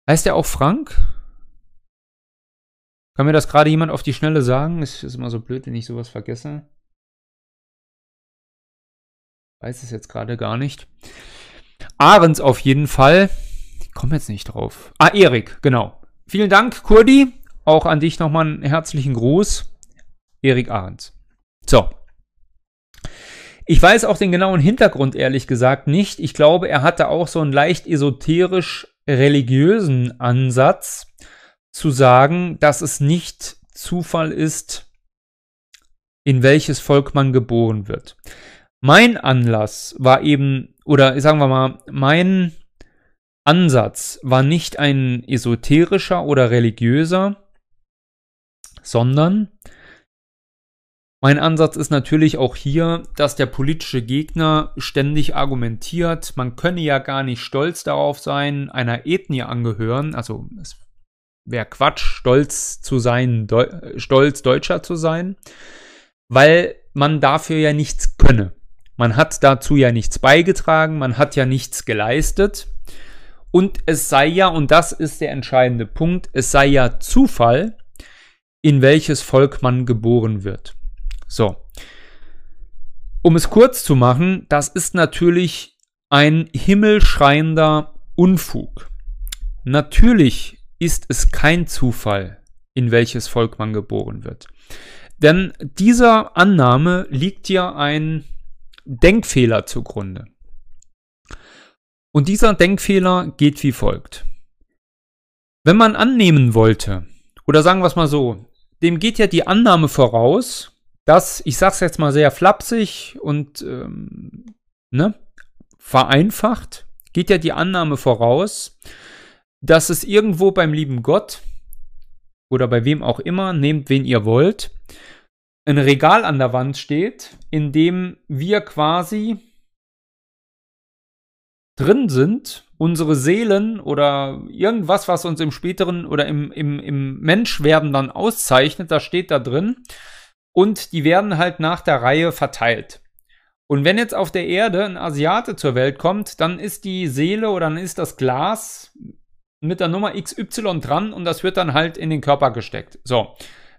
Heißt der auch Frank? Kann mir das gerade jemand auf die Schnelle sagen? Es ist immer so blöd, wenn ich sowas vergesse. Weiß es jetzt gerade gar nicht. Ahrens auf jeden Fall. Ich komme jetzt nicht drauf. Ah, Erik, genau. Vielen Dank, Kurdi. Auch an dich nochmal einen herzlichen Gruß. Erik Ahrens. So. Ich weiß auch den genauen Hintergrund ehrlich gesagt nicht. Ich glaube, er hatte auch so einen leicht esoterisch religiösen Ansatz zu sagen, dass es nicht Zufall ist, in welches Volk man geboren wird. Mein Anlass war eben, oder sagen wir mal, mein Ansatz war nicht ein esoterischer oder religiöser, sondern mein Ansatz ist natürlich auch hier, dass der politische Gegner ständig argumentiert, man könne ja gar nicht stolz darauf sein, einer Ethnie angehören. Also es wäre Quatsch, stolz zu sein, Deu stolz Deutscher zu sein, weil man dafür ja nichts könne. Man hat dazu ja nichts beigetragen, man hat ja nichts geleistet. Und es sei ja, und das ist der entscheidende Punkt, es sei ja Zufall, in welches Volk man geboren wird. So. Um es kurz zu machen, das ist natürlich ein himmelschreiender Unfug. Natürlich ist es kein Zufall, in welches Volk man geboren wird. Denn dieser Annahme liegt ja ein Denkfehler zugrunde. Und dieser Denkfehler geht wie folgt. Wenn man annehmen wollte, oder sagen wir es mal so, dem geht ja die Annahme voraus, das, ich sag's jetzt mal sehr flapsig und ähm, ne, vereinfacht, geht ja die Annahme voraus, dass es irgendwo beim lieben Gott oder bei wem auch immer, nehmt wen ihr wollt, ein Regal an der Wand steht, in dem wir quasi drin sind, unsere Seelen oder irgendwas, was uns im späteren oder im, im, im Menschwerden dann auszeichnet, das steht da drin und die werden halt nach der Reihe verteilt. Und wenn jetzt auf der Erde ein Asiate zur Welt kommt, dann ist die Seele oder dann ist das Glas mit der Nummer XY dran und das wird dann halt in den Körper gesteckt. So,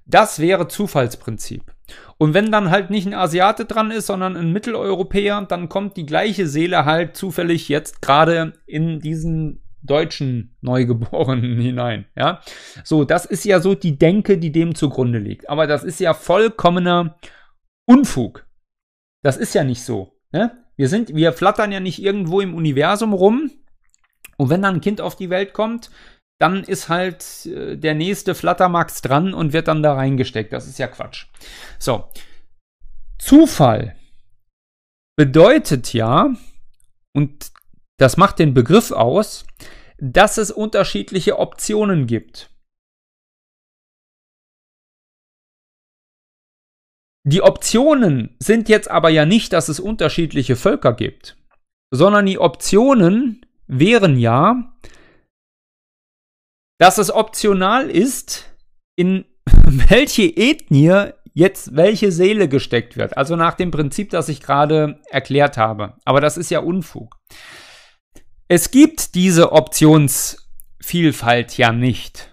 das wäre Zufallsprinzip. Und wenn dann halt nicht ein Asiate dran ist, sondern ein Mitteleuropäer, dann kommt die gleiche Seele halt zufällig jetzt gerade in diesen deutschen Neugeborenen hinein. Ja, so, das ist ja so die Denke, die dem zugrunde liegt. Aber das ist ja vollkommener Unfug. Das ist ja nicht so. Ne? Wir sind, wir flattern ja nicht irgendwo im Universum rum. Und wenn dann ein Kind auf die Welt kommt, dann ist halt äh, der nächste Flattermax dran und wird dann da reingesteckt. Das ist ja Quatsch. So. Zufall bedeutet ja, und das macht den Begriff aus, dass es unterschiedliche Optionen gibt. Die Optionen sind jetzt aber ja nicht, dass es unterschiedliche Völker gibt, sondern die Optionen wären ja, dass es optional ist, in welche Ethnie jetzt welche Seele gesteckt wird. Also nach dem Prinzip, das ich gerade erklärt habe. Aber das ist ja Unfug. Es gibt diese Optionsvielfalt ja nicht.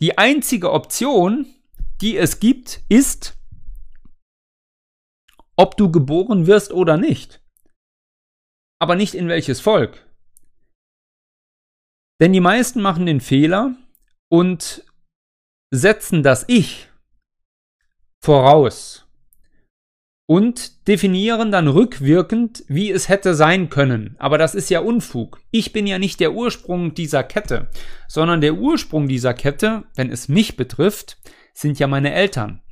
Die einzige Option, die es gibt, ist, ob du geboren wirst oder nicht. Aber nicht in welches Volk. Denn die meisten machen den Fehler und setzen das Ich voraus und definieren dann rückwirkend, wie es hätte sein können. Aber das ist ja Unfug. Ich bin ja nicht der Ursprung dieser Kette, sondern der Ursprung dieser Kette, wenn es mich betrifft, sind ja meine Eltern.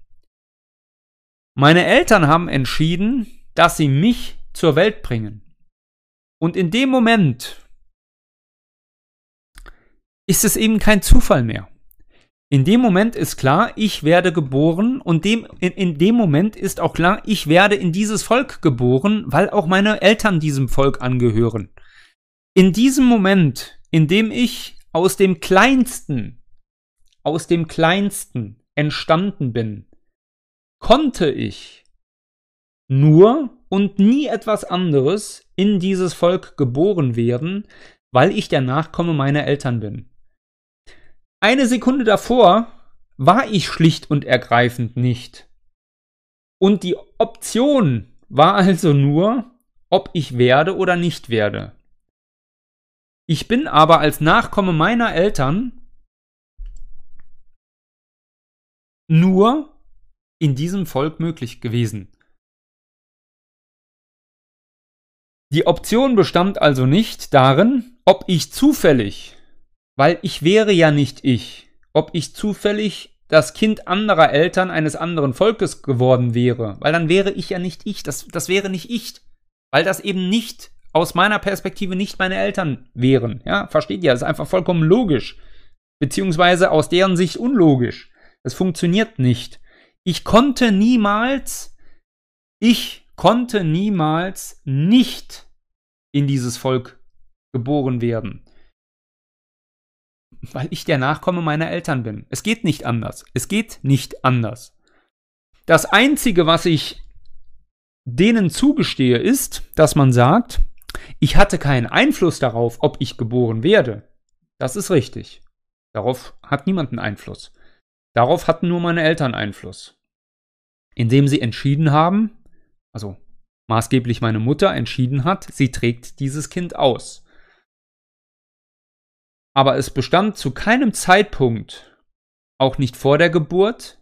Meine Eltern haben entschieden, dass sie mich zur Welt bringen. Und in dem Moment ist es eben kein Zufall mehr. In dem Moment ist klar, ich werde geboren und dem, in, in, dem Moment ist auch klar, ich werde in dieses Volk geboren, weil auch meine Eltern diesem Volk angehören. In diesem Moment, in dem ich aus dem Kleinsten, aus dem Kleinsten entstanden bin, konnte ich nur und nie etwas anderes in dieses Volk geboren werden, weil ich der Nachkomme meiner Eltern bin. Eine Sekunde davor war ich schlicht und ergreifend nicht. Und die Option war also nur, ob ich werde oder nicht werde. Ich bin aber als Nachkomme meiner Eltern nur in diesem Volk möglich gewesen. Die Option bestand also nicht darin, ob ich zufällig weil ich wäre ja nicht ich. Ob ich zufällig das Kind anderer Eltern eines anderen Volkes geworden wäre, weil dann wäre ich ja nicht ich. Das, das wäre nicht ich. Weil das eben nicht aus meiner Perspektive nicht meine Eltern wären. Ja, versteht ihr? Das ist einfach vollkommen logisch. Beziehungsweise aus deren Sicht unlogisch. Es funktioniert nicht. Ich konnte niemals, ich konnte niemals nicht in dieses Volk geboren werden. Weil ich der Nachkomme meiner Eltern bin. Es geht nicht anders. Es geht nicht anders. Das Einzige, was ich denen zugestehe, ist, dass man sagt, ich hatte keinen Einfluss darauf, ob ich geboren werde. Das ist richtig. Darauf hat niemand einen Einfluss. Darauf hatten nur meine Eltern Einfluss. Indem sie entschieden haben, also maßgeblich meine Mutter entschieden hat, sie trägt dieses Kind aus. Aber es bestand zu keinem Zeitpunkt, auch nicht vor der Geburt,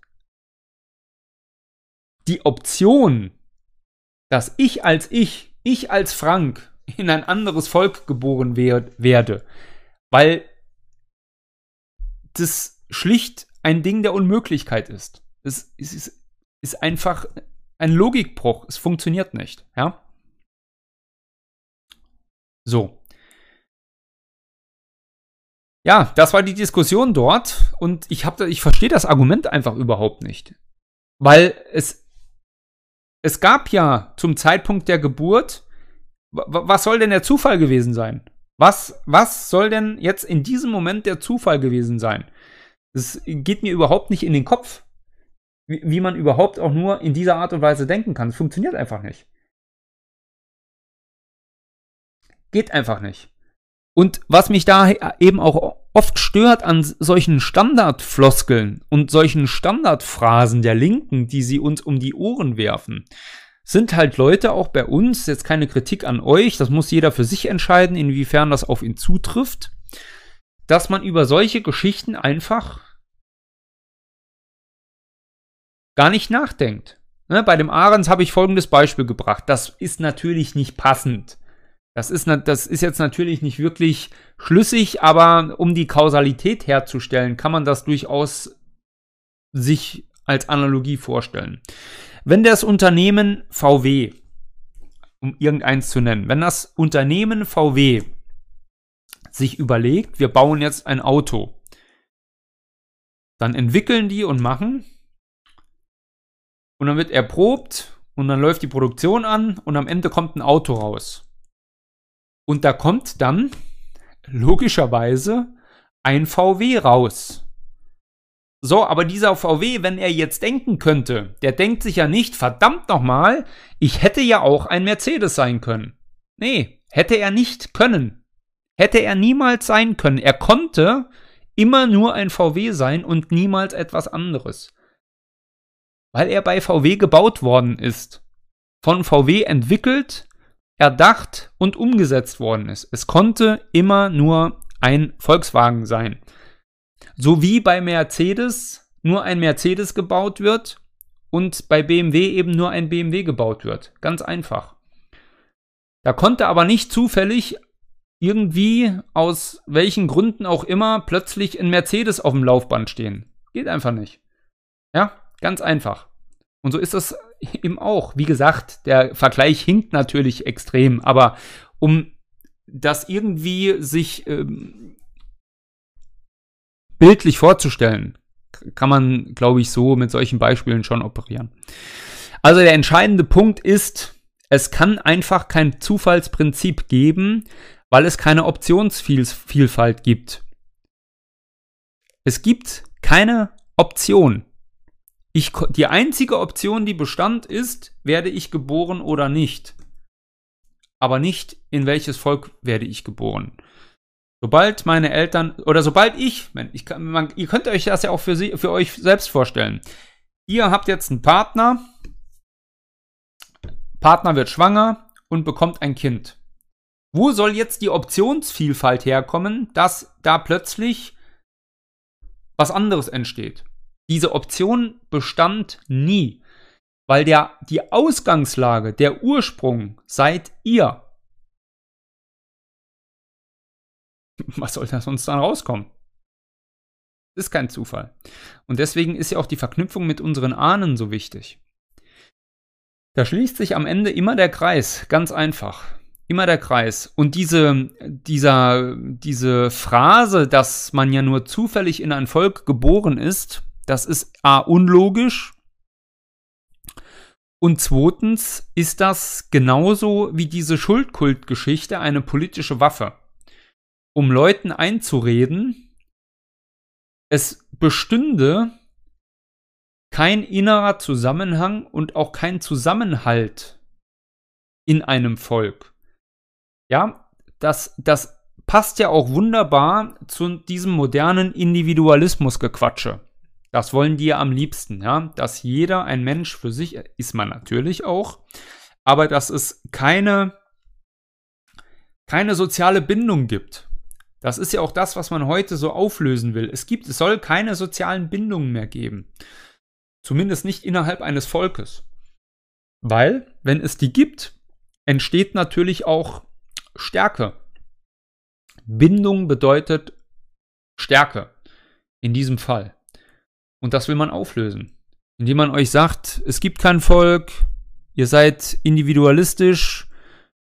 die Option, dass ich als ich, ich als Frank, in ein anderes Volk geboren wer werde, weil das schlicht ein Ding der Unmöglichkeit ist. Es, es ist, ist einfach ein Logikbruch. Es funktioniert nicht, ja? So. Ja, das war die Diskussion dort und ich habe ich verstehe das Argument einfach überhaupt nicht. Weil es es gab ja zum Zeitpunkt der Geburt was soll denn der Zufall gewesen sein? Was, was soll denn jetzt in diesem Moment der Zufall gewesen sein? Es geht mir überhaupt nicht in den Kopf, wie, wie man überhaupt auch nur in dieser Art und Weise denken kann. Es funktioniert einfach nicht. Geht einfach nicht. Und was mich da eben auch oft stört an solchen Standardfloskeln und solchen Standardphrasen der Linken, die sie uns um die Ohren werfen, sind halt Leute auch bei uns, jetzt keine Kritik an euch, das muss jeder für sich entscheiden, inwiefern das auf ihn zutrifft, dass man über solche Geschichten einfach gar nicht nachdenkt. Ne, bei dem Ahrens habe ich folgendes Beispiel gebracht. Das ist natürlich nicht passend. Das ist, das ist jetzt natürlich nicht wirklich schlüssig, aber um die Kausalität herzustellen, kann man das durchaus sich als Analogie vorstellen. Wenn das Unternehmen VW, um irgendeins zu nennen, wenn das Unternehmen VW sich überlegt, wir bauen jetzt ein Auto, dann entwickeln die und machen und dann wird erprobt und dann läuft die Produktion an und am Ende kommt ein Auto raus. Und da kommt dann logischerweise ein VW raus. So, aber dieser VW, wenn er jetzt denken könnte, der denkt sich ja nicht, verdammt nochmal, ich hätte ja auch ein Mercedes sein können. Nee, hätte er nicht können. Hätte er niemals sein können. Er konnte immer nur ein VW sein und niemals etwas anderes. Weil er bei VW gebaut worden ist. Von VW entwickelt, erdacht und umgesetzt worden ist. Es konnte immer nur ein Volkswagen sein. So wie bei Mercedes nur ein Mercedes gebaut wird und bei BMW eben nur ein BMW gebaut wird. Ganz einfach. Da konnte aber nicht zufällig irgendwie aus welchen Gründen auch immer plötzlich ein Mercedes auf dem Laufband stehen. Geht einfach nicht. Ja, ganz einfach. Und so ist das eben auch. Wie gesagt, der Vergleich hinkt natürlich extrem, aber um das irgendwie sich ähm, bildlich vorzustellen, kann man, glaube ich, so mit solchen Beispielen schon operieren. Also der entscheidende Punkt ist, es kann einfach kein Zufallsprinzip geben, weil es keine Optionsvielfalt gibt. Es gibt keine Option. Ich, die einzige Option, die bestand, ist, werde ich geboren oder nicht. Aber nicht, in welches Volk werde ich geboren. Sobald meine Eltern oder sobald ich, ich kann, man, ihr könnt euch das ja auch für, sie, für euch selbst vorstellen. Ihr habt jetzt einen Partner, Partner wird schwanger und bekommt ein Kind. Wo soll jetzt die Optionsvielfalt herkommen, dass da plötzlich was anderes entsteht? Diese Option bestand nie, weil der, die Ausgangslage, der Ursprung seid ihr. was soll da sonst dann rauskommen? Ist kein Zufall. Und deswegen ist ja auch die Verknüpfung mit unseren Ahnen so wichtig. Da schließt sich am Ende immer der Kreis, ganz einfach. Immer der Kreis. Und diese, dieser, diese Phrase, dass man ja nur zufällig in ein Volk geboren ist, Das ist A unlogisch und zweitens ist das genauso wie diese Schuldkultgeschichte eine politische Waffe, um Leuten einzureden, es bestünde kein innerer Zusammenhang und auch kein Zusammenhalt in einem Volk. Ja, das, das passt ja auch wunderbar zu diesem modernen Individualismusgequatsche. Das wollen die ja am liebsten, ja, dass jeder ein Mensch für sich ist man natürlich auch, aber dass es keine keine soziale Bindung gibt. Das ist ja auch das, was man heute so auflösen will. Es gibt, es soll keine sozialen Bindungen mehr geben. Zumindest nicht innerhalb eines Volkes. Weil, wenn es die gibt, entsteht natürlich auch Stärke. Bindung bedeutet Stärke. In diesem Fall. Und das will man auflösen. Indem man euch sagt, es gibt kein Volk, ihr seid individualistisch,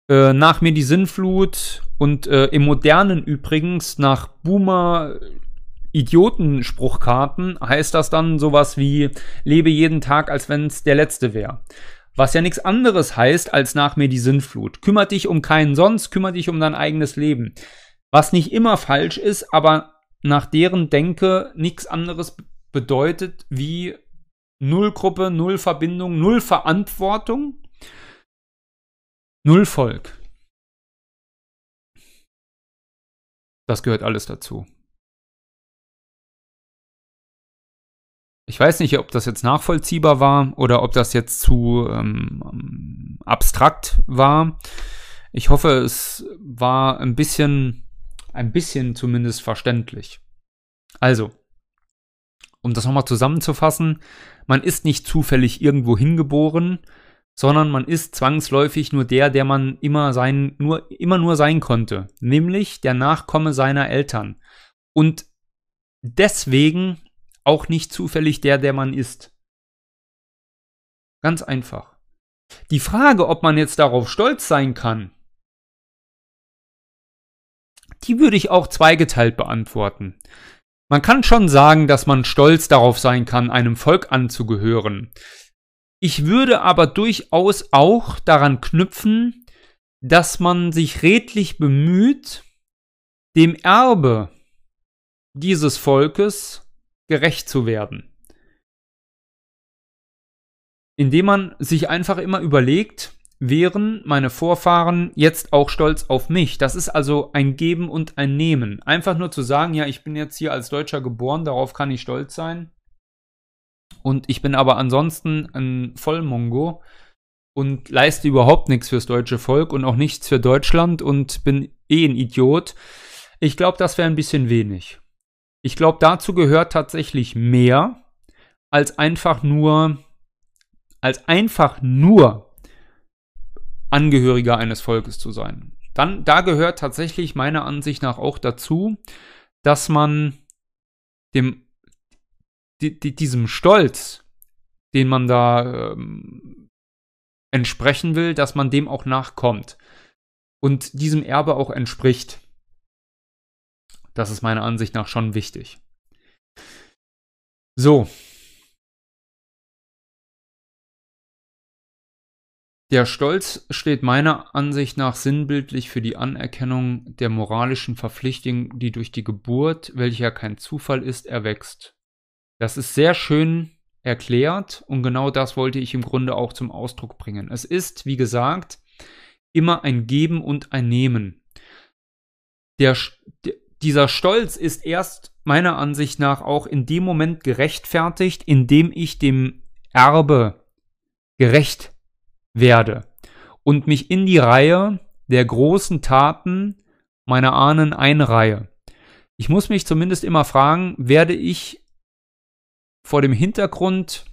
äh, nach mir die Sinnflut und äh, im modernen übrigens nach Boomer Idiotenspruchkarten heißt das dann sowas wie lebe jeden Tag, als wenn es der letzte wäre. Was ja nichts anderes heißt als nach mir die Sinnflut. Kümmer dich um keinen sonst, kümmer dich um dein eigenes Leben. Was nicht immer falsch ist, aber nach deren Denke nichts anderes bedeutet wie Null Gruppe, Null Verbindung, Null Verantwortung, Null Volk. Das gehört alles dazu. Ich weiß nicht, ob das jetzt nachvollziehbar war oder ob das jetzt zu ähm, abstrakt war. Ich hoffe, es war ein bisschen, ein bisschen zumindest verständlich. Also, um das nochmal zusammenzufassen, man ist nicht zufällig irgendwo hingeboren, sondern man ist zwangsläufig nur der, der man immer sein, nur, immer nur sein konnte, nämlich der Nachkomme seiner Eltern. Und deswegen auch nicht zufällig der, der man ist. Ganz einfach. Die Frage, ob man jetzt darauf stolz sein kann, die würde ich auch zweigeteilt beantworten. Man kann schon sagen, dass man stolz darauf sein kann, einem Volk anzugehören. Ich würde aber durchaus auch daran knüpfen, dass man sich redlich bemüht, dem Erbe dieses Volkes gerecht zu werden. Indem man sich einfach immer überlegt, wären meine Vorfahren jetzt auch stolz auf mich. Das ist also ein Geben und ein Nehmen. Einfach nur zu sagen, ja, ich bin jetzt hier als Deutscher geboren, darauf kann ich stolz sein. Und ich bin aber ansonsten ein Vollmongo und leiste überhaupt nichts fürs deutsche Volk und auch nichts für Deutschland und bin eh ein Idiot. Ich glaube, das wäre ein bisschen wenig. Ich glaube, dazu gehört tatsächlich mehr als einfach nur als einfach nur Angehöriger eines Volkes zu sein. Dann, da gehört tatsächlich meiner Ansicht nach auch dazu, dass man dem, die, die, diesem Stolz, den man da ähm, entsprechen will, dass man dem auch nachkommt und diesem Erbe auch entspricht. Das ist meiner Ansicht nach schon wichtig. So, Der Stolz steht meiner Ansicht nach sinnbildlich für die Anerkennung der moralischen Verpflichtung, die durch die Geburt, welcher kein Zufall ist, erwächst. Das ist sehr schön erklärt und genau das wollte ich im Grunde auch zum Ausdruck bringen. Es ist, wie gesagt, immer ein Geben und ein Nehmen. Der, dieser Stolz ist erst meiner Ansicht nach auch in dem Moment gerechtfertigt, in dem ich dem Erbe gerecht werde und mich in die Reihe der großen Taten meiner Ahnen einreihe. Ich muss mich zumindest immer fragen, werde ich vor dem Hintergrund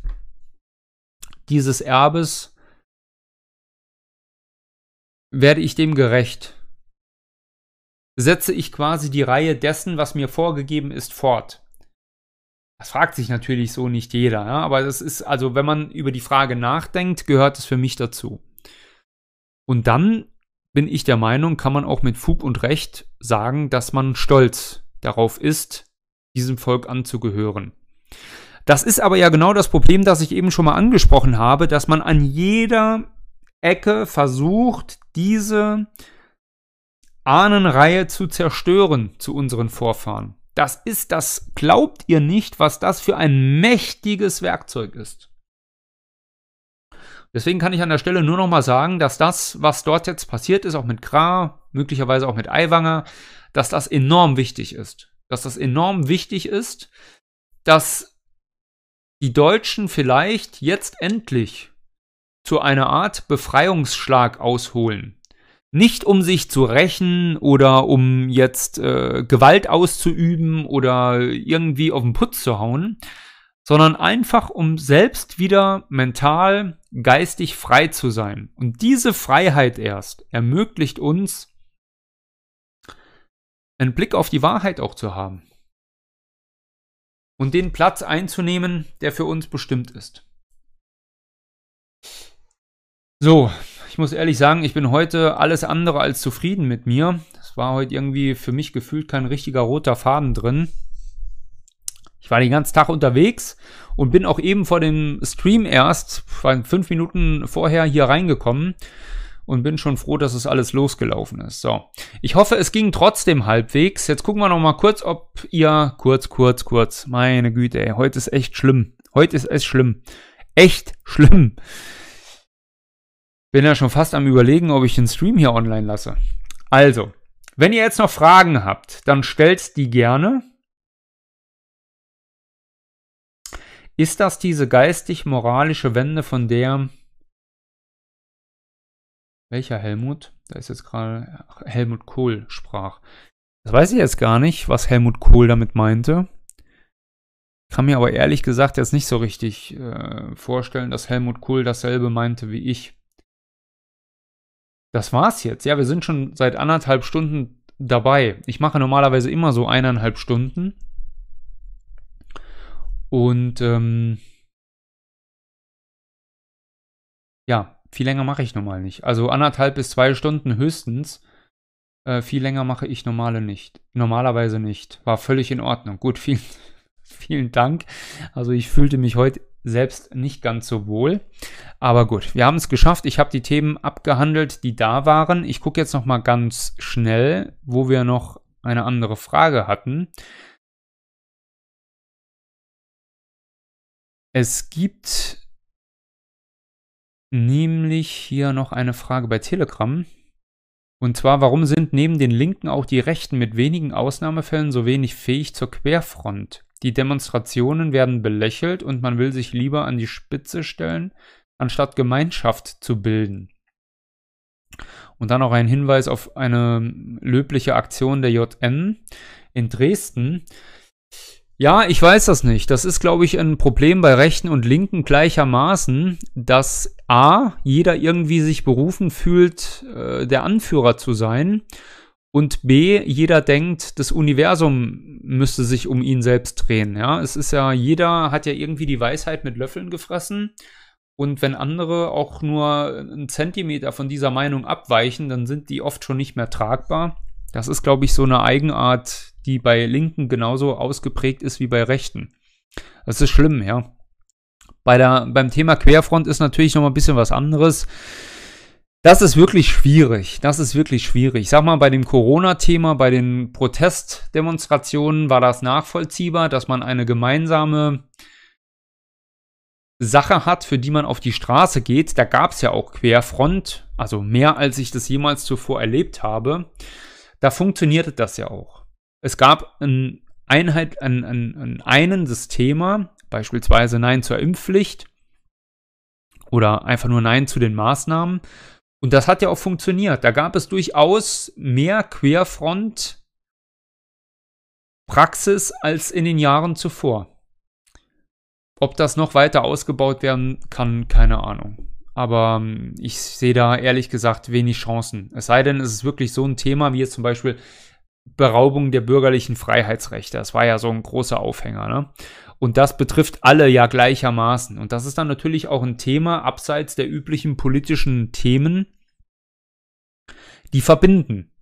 dieses Erbes, werde ich dem gerecht? Setze ich quasi die Reihe dessen, was mir vorgegeben ist, fort? Das fragt sich natürlich so nicht jeder, ja? aber das ist, also wenn man über die Frage nachdenkt, gehört es für mich dazu. Und dann bin ich der Meinung, kann man auch mit Fug und Recht sagen, dass man stolz darauf ist, diesem Volk anzugehören. Das ist aber ja genau das Problem, das ich eben schon mal angesprochen habe, dass man an jeder Ecke versucht, diese Ahnenreihe zu zerstören zu unseren Vorfahren. Das ist, das glaubt ihr nicht, was das für ein mächtiges Werkzeug ist. Deswegen kann ich an der Stelle nur noch mal sagen, dass das, was dort jetzt passiert ist, auch mit Kra, möglicherweise auch mit Aiwanger, dass das enorm wichtig ist. Dass das enorm wichtig ist, dass die Deutschen vielleicht jetzt endlich zu einer Art Befreiungsschlag ausholen. Nicht um sich zu rächen oder um jetzt äh, Gewalt auszuüben oder irgendwie auf den Putz zu hauen, sondern einfach um selbst wieder mental, geistig frei zu sein. Und diese Freiheit erst ermöglicht uns, einen Blick auf die Wahrheit auch zu haben. Und den Platz einzunehmen, der für uns bestimmt ist. So, ich muss ehrlich sagen, ich bin heute alles andere als zufrieden mit mir. Es war heute irgendwie für mich gefühlt kein richtiger roter Faden drin. Ich war den ganzen Tag unterwegs und bin auch eben vor dem Stream erst, fünf Minuten vorher hier reingekommen und bin schon froh, dass es alles losgelaufen ist. So, ich hoffe, es ging trotzdem halbwegs. Jetzt gucken wir noch mal kurz, ob ihr kurz, kurz, kurz. Meine Güte, ey, heute ist echt schlimm. Heute ist es schlimm. Echt schlimm. Bin ja schon fast am überlegen, ob ich den Stream hier online lasse. Also, wenn ihr jetzt noch Fragen habt, dann stellt die gerne. Ist das diese geistig-moralische Wende, von der welcher Helmut? Da ist jetzt gerade Helmut Kohl sprach. Das weiß ich jetzt gar nicht, was Helmut Kohl damit meinte. Kann mir aber ehrlich gesagt jetzt nicht so richtig äh, vorstellen, dass Helmut Kohl dasselbe meinte wie ich. Das war's jetzt. Ja, wir sind schon seit anderthalb Stunden dabei. Ich mache normalerweise immer so eineinhalb Stunden. Und ähm, ja, viel länger mache ich normal nicht. Also anderthalb bis zwei Stunden höchstens. Äh, viel länger mache ich normale nicht. Normalerweise nicht. War völlig in Ordnung. Gut, vielen, vielen Dank. Also ich fühlte mich heute selbst nicht ganz so wohl. Aber gut, wir haben es geschafft. Ich habe die Themen abgehandelt, die da waren. Ich gucke jetzt noch mal ganz schnell, wo wir noch eine andere Frage hatten. Es gibt nämlich hier noch eine Frage bei Telegram. Und zwar, warum sind neben den Linken auch die Rechten mit wenigen Ausnahmefällen so wenig fähig zur Querfront? Die Demonstrationen werden belächelt und man will sich lieber an die Spitze stellen, anstatt Gemeinschaft zu bilden. Und dann noch ein Hinweis auf eine löbliche Aktion der JN in Dresden. Ja, ich weiß das nicht. Das ist, glaube ich, ein Problem bei Rechten und Linken gleichermaßen, dass A, jeder irgendwie sich berufen fühlt, äh, der Anführer zu sein und B, jeder denkt, das Universum müsste sich um ihn selbst drehen. Ja, es ist ja, jeder hat ja irgendwie die Weisheit mit Löffeln gefressen. Und wenn andere auch nur einen Zentimeter von dieser Meinung abweichen, dann sind die oft schon nicht mehr tragbar. Das ist, glaube ich, so eine Eigenart, die bei Linken genauso ausgeprägt ist wie bei Rechten. Das ist schlimm, ja. Bei der, beim Thema Querfront ist natürlich noch mal ein bisschen was anderes. Das ist wirklich schwierig. Das ist wirklich schwierig. Ich sag mal, bei dem Corona-Thema, bei den Protestdemonstrationen war das nachvollziehbar, dass man eine gemeinsame Sache hat, für die man auf die Straße geht. Da gab es ja auch Querfront, also mehr als ich das jemals zuvor erlebt habe. Da funktionierte das ja auch. Es gab ein Einheit, ein, ein, ein einendes Thema, beispielsweise Nein zur Impfpflicht oder einfach nur Nein zu den Maßnahmen. Und das hat ja auch funktioniert. Da gab es durchaus mehr Querfront Praxis als in den Jahren zuvor. Ob das noch weiter ausgebaut werden kann, keine Ahnung. Aber ähm, ich sehe da ehrlich gesagt wenig Chancen. Es sei denn, es ist wirklich so ein Thema wie jetzt zum Beispiel Beraubung der bürgerlichen Freiheitsrechte. Das war ja so ein großer Aufhänger. Ne? Und das betrifft alle ja gleichermaßen. Und das ist dann natürlich auch ein Thema abseits der üblichen politischen Themen, die verbinden.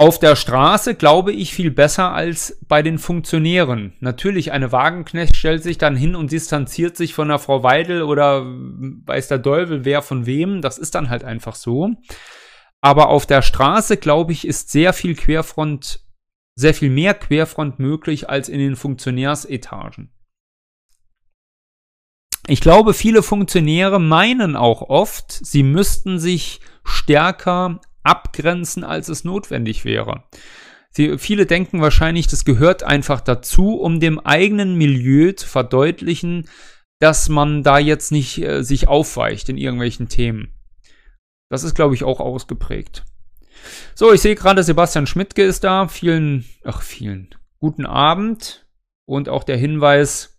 Auf der Straße glaube ich viel besser als bei den Funktionären. Natürlich, eine Wagenknecht stellt sich dann hin und distanziert sich von der Frau Weidel oder weiß der Teufel wer von wem. Das ist dann halt einfach so. Aber auf der Straße, glaube ich, ist sehr viel Querfront, sehr viel mehr Querfront möglich als in den Funktionärsetagen. Ich glaube, viele Funktionäre meinen auch oft, sie müssten sich stärker abgrenzen, als es notwendig wäre. Sie, viele denken wahrscheinlich, das gehört einfach dazu, um dem eigenen Milieu zu verdeutlichen, dass man da jetzt nicht äh, sich aufweicht in irgendwelchen Themen. Das ist, glaube ich, auch ausgeprägt. So, ich sehe gerade, Sebastian Schmidtke ist da. Vielen, ach, vielen guten Abend. Und auch der Hinweis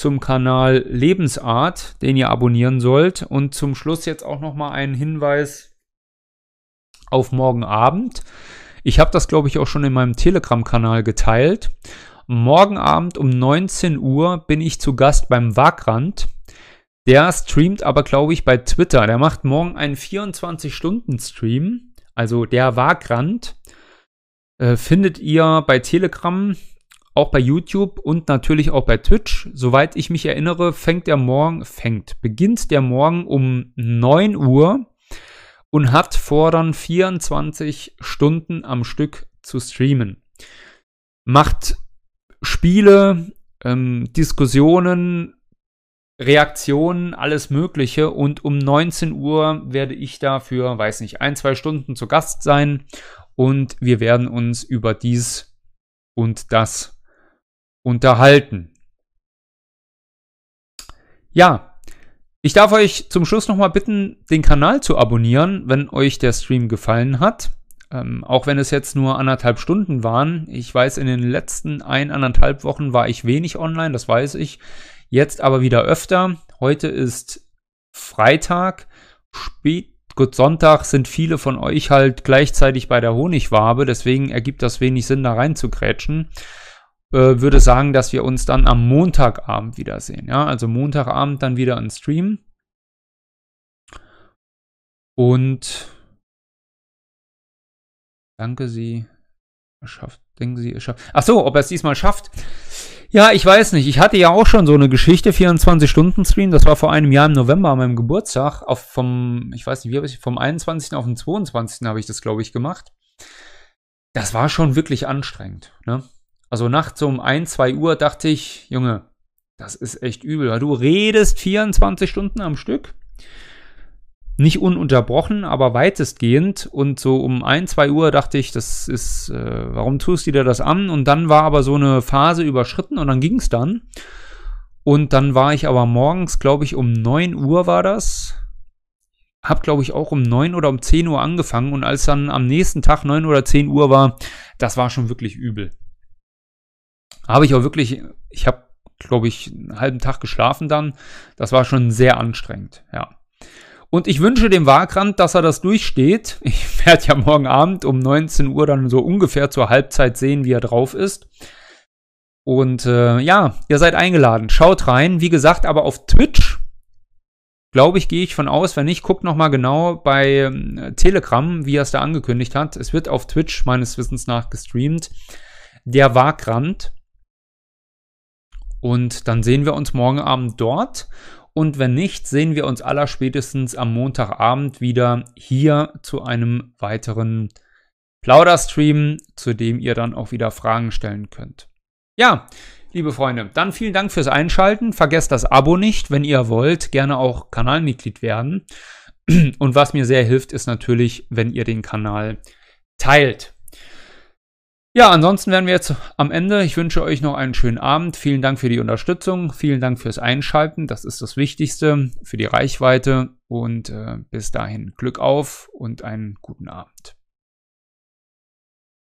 zum Kanal Lebensart, den ihr abonnieren sollt. Und zum Schluss jetzt auch nochmal ein Hinweis auf morgen Abend. Ich habe das, glaube ich, auch schon in meinem Telegram-Kanal geteilt. Morgen Abend um 19 Uhr bin ich zu Gast beim Wagrand. Der streamt aber, glaube ich, bei Twitter. Der macht morgen einen 24-Stunden-Stream. Also der Wagrand. Äh, findet ihr bei Telegram, auch bei YouTube und natürlich auch bei Twitch. Soweit ich mich erinnere, fängt der morgen, fängt, beginnt der morgen um 9 Uhr und hat vor, dann 24 Stunden am Stück zu streamen. Macht Spiele, ähm, Diskussionen, Reaktionen, alles Mögliche. Und um 19 Uhr werde ich dafür, weiß nicht, ein, zwei Stunden zu Gast sein. Und wir werden uns über dies und das unterhalten. Ja, ich darf euch zum Schluss nochmal bitten, den Kanal zu abonnieren, wenn euch der Stream gefallen hat. Ähm, auch wenn es jetzt nur anderthalb Stunden waren. Ich weiß, in den letzten ein, anderthalb Wochen war ich wenig online, das weiß ich. Jetzt aber wieder öfter. Heute ist Freitag, spät, gut, Sonntag sind viele von euch halt gleichzeitig bei der Honigwabe, deswegen ergibt das wenig Sinn, da rein zu grätschen äh, würde sagen, dass wir uns dann am Montagabend wiedersehen. Ja, also Montagabend dann wieder ein Stream. Und danke Sie. Schafft, denken Sie, es schafft. Ach so, ob er es diesmal schafft. Ja, ich weiß nicht. Ich hatte ja auch schon so eine Geschichte, 24-Stunden-Stream. Das war vor einem Jahr im November an meinem Geburtstag. Auf vom, ich weiß nicht, wie habe ich, vom 21. auf den 22. habe ich das, glaube ich, gemacht. Das war schon wirklich anstrengend. Ne? Also nachts um 1, 2 Uhr dachte ich, Junge, das ist echt übel, weil du redest 24 Stunden am Stück. Nicht ununterbrochen, aber weitestgehend. Und so um 1, 2 Uhr dachte ich, das ist, äh, warum tust du dir das an? Und dann war aber so eine Phase überschritten und dann ging es dann. Und dann war ich aber morgens, glaube ich, um 9 Uhr war das. Hab, glaube ich, auch um 9 oder um 10 Uhr angefangen. Und als dann am nächsten Tag 9 oder 10 Uhr war, das war schon wirklich übel. Habe ich auch wirklich, ich habe, glaube ich, einen halben Tag geschlafen dann. Das war schon sehr anstrengend, ja. Und ich wünsche dem Wagrand, dass er das durchsteht. Ich werde ja morgen Abend um 19 Uhr dann so ungefähr zur Halbzeit sehen, wie er drauf ist. Und äh, ja, ihr seid eingeladen. Schaut rein. Wie gesagt, aber auf Twitch, glaube ich, gehe ich von aus. Wenn nicht, guckt nochmal genau bei äh, Telegram, wie er es da angekündigt hat. Es wird auf Twitch meines Wissens nach gestreamt. Der Wagrand. Und dann sehen wir uns morgen Abend dort. Und wenn nicht, sehen wir uns allerspätestens am Montagabend wieder hier zu einem weiteren Plauderstream, zu dem ihr dann auch wieder Fragen stellen könnt. Ja, liebe Freunde, dann vielen Dank fürs Einschalten. Vergesst das Abo nicht, wenn ihr wollt, gerne auch Kanalmitglied werden. Und was mir sehr hilft, ist natürlich, wenn ihr den Kanal teilt. Ja, ansonsten wären wir jetzt am Ende. Ich wünsche euch noch einen schönen Abend. Vielen Dank für die Unterstützung. Vielen Dank fürs Einschalten. Das ist das Wichtigste für die Reichweite. Und äh, bis dahin Glück auf und einen guten Abend.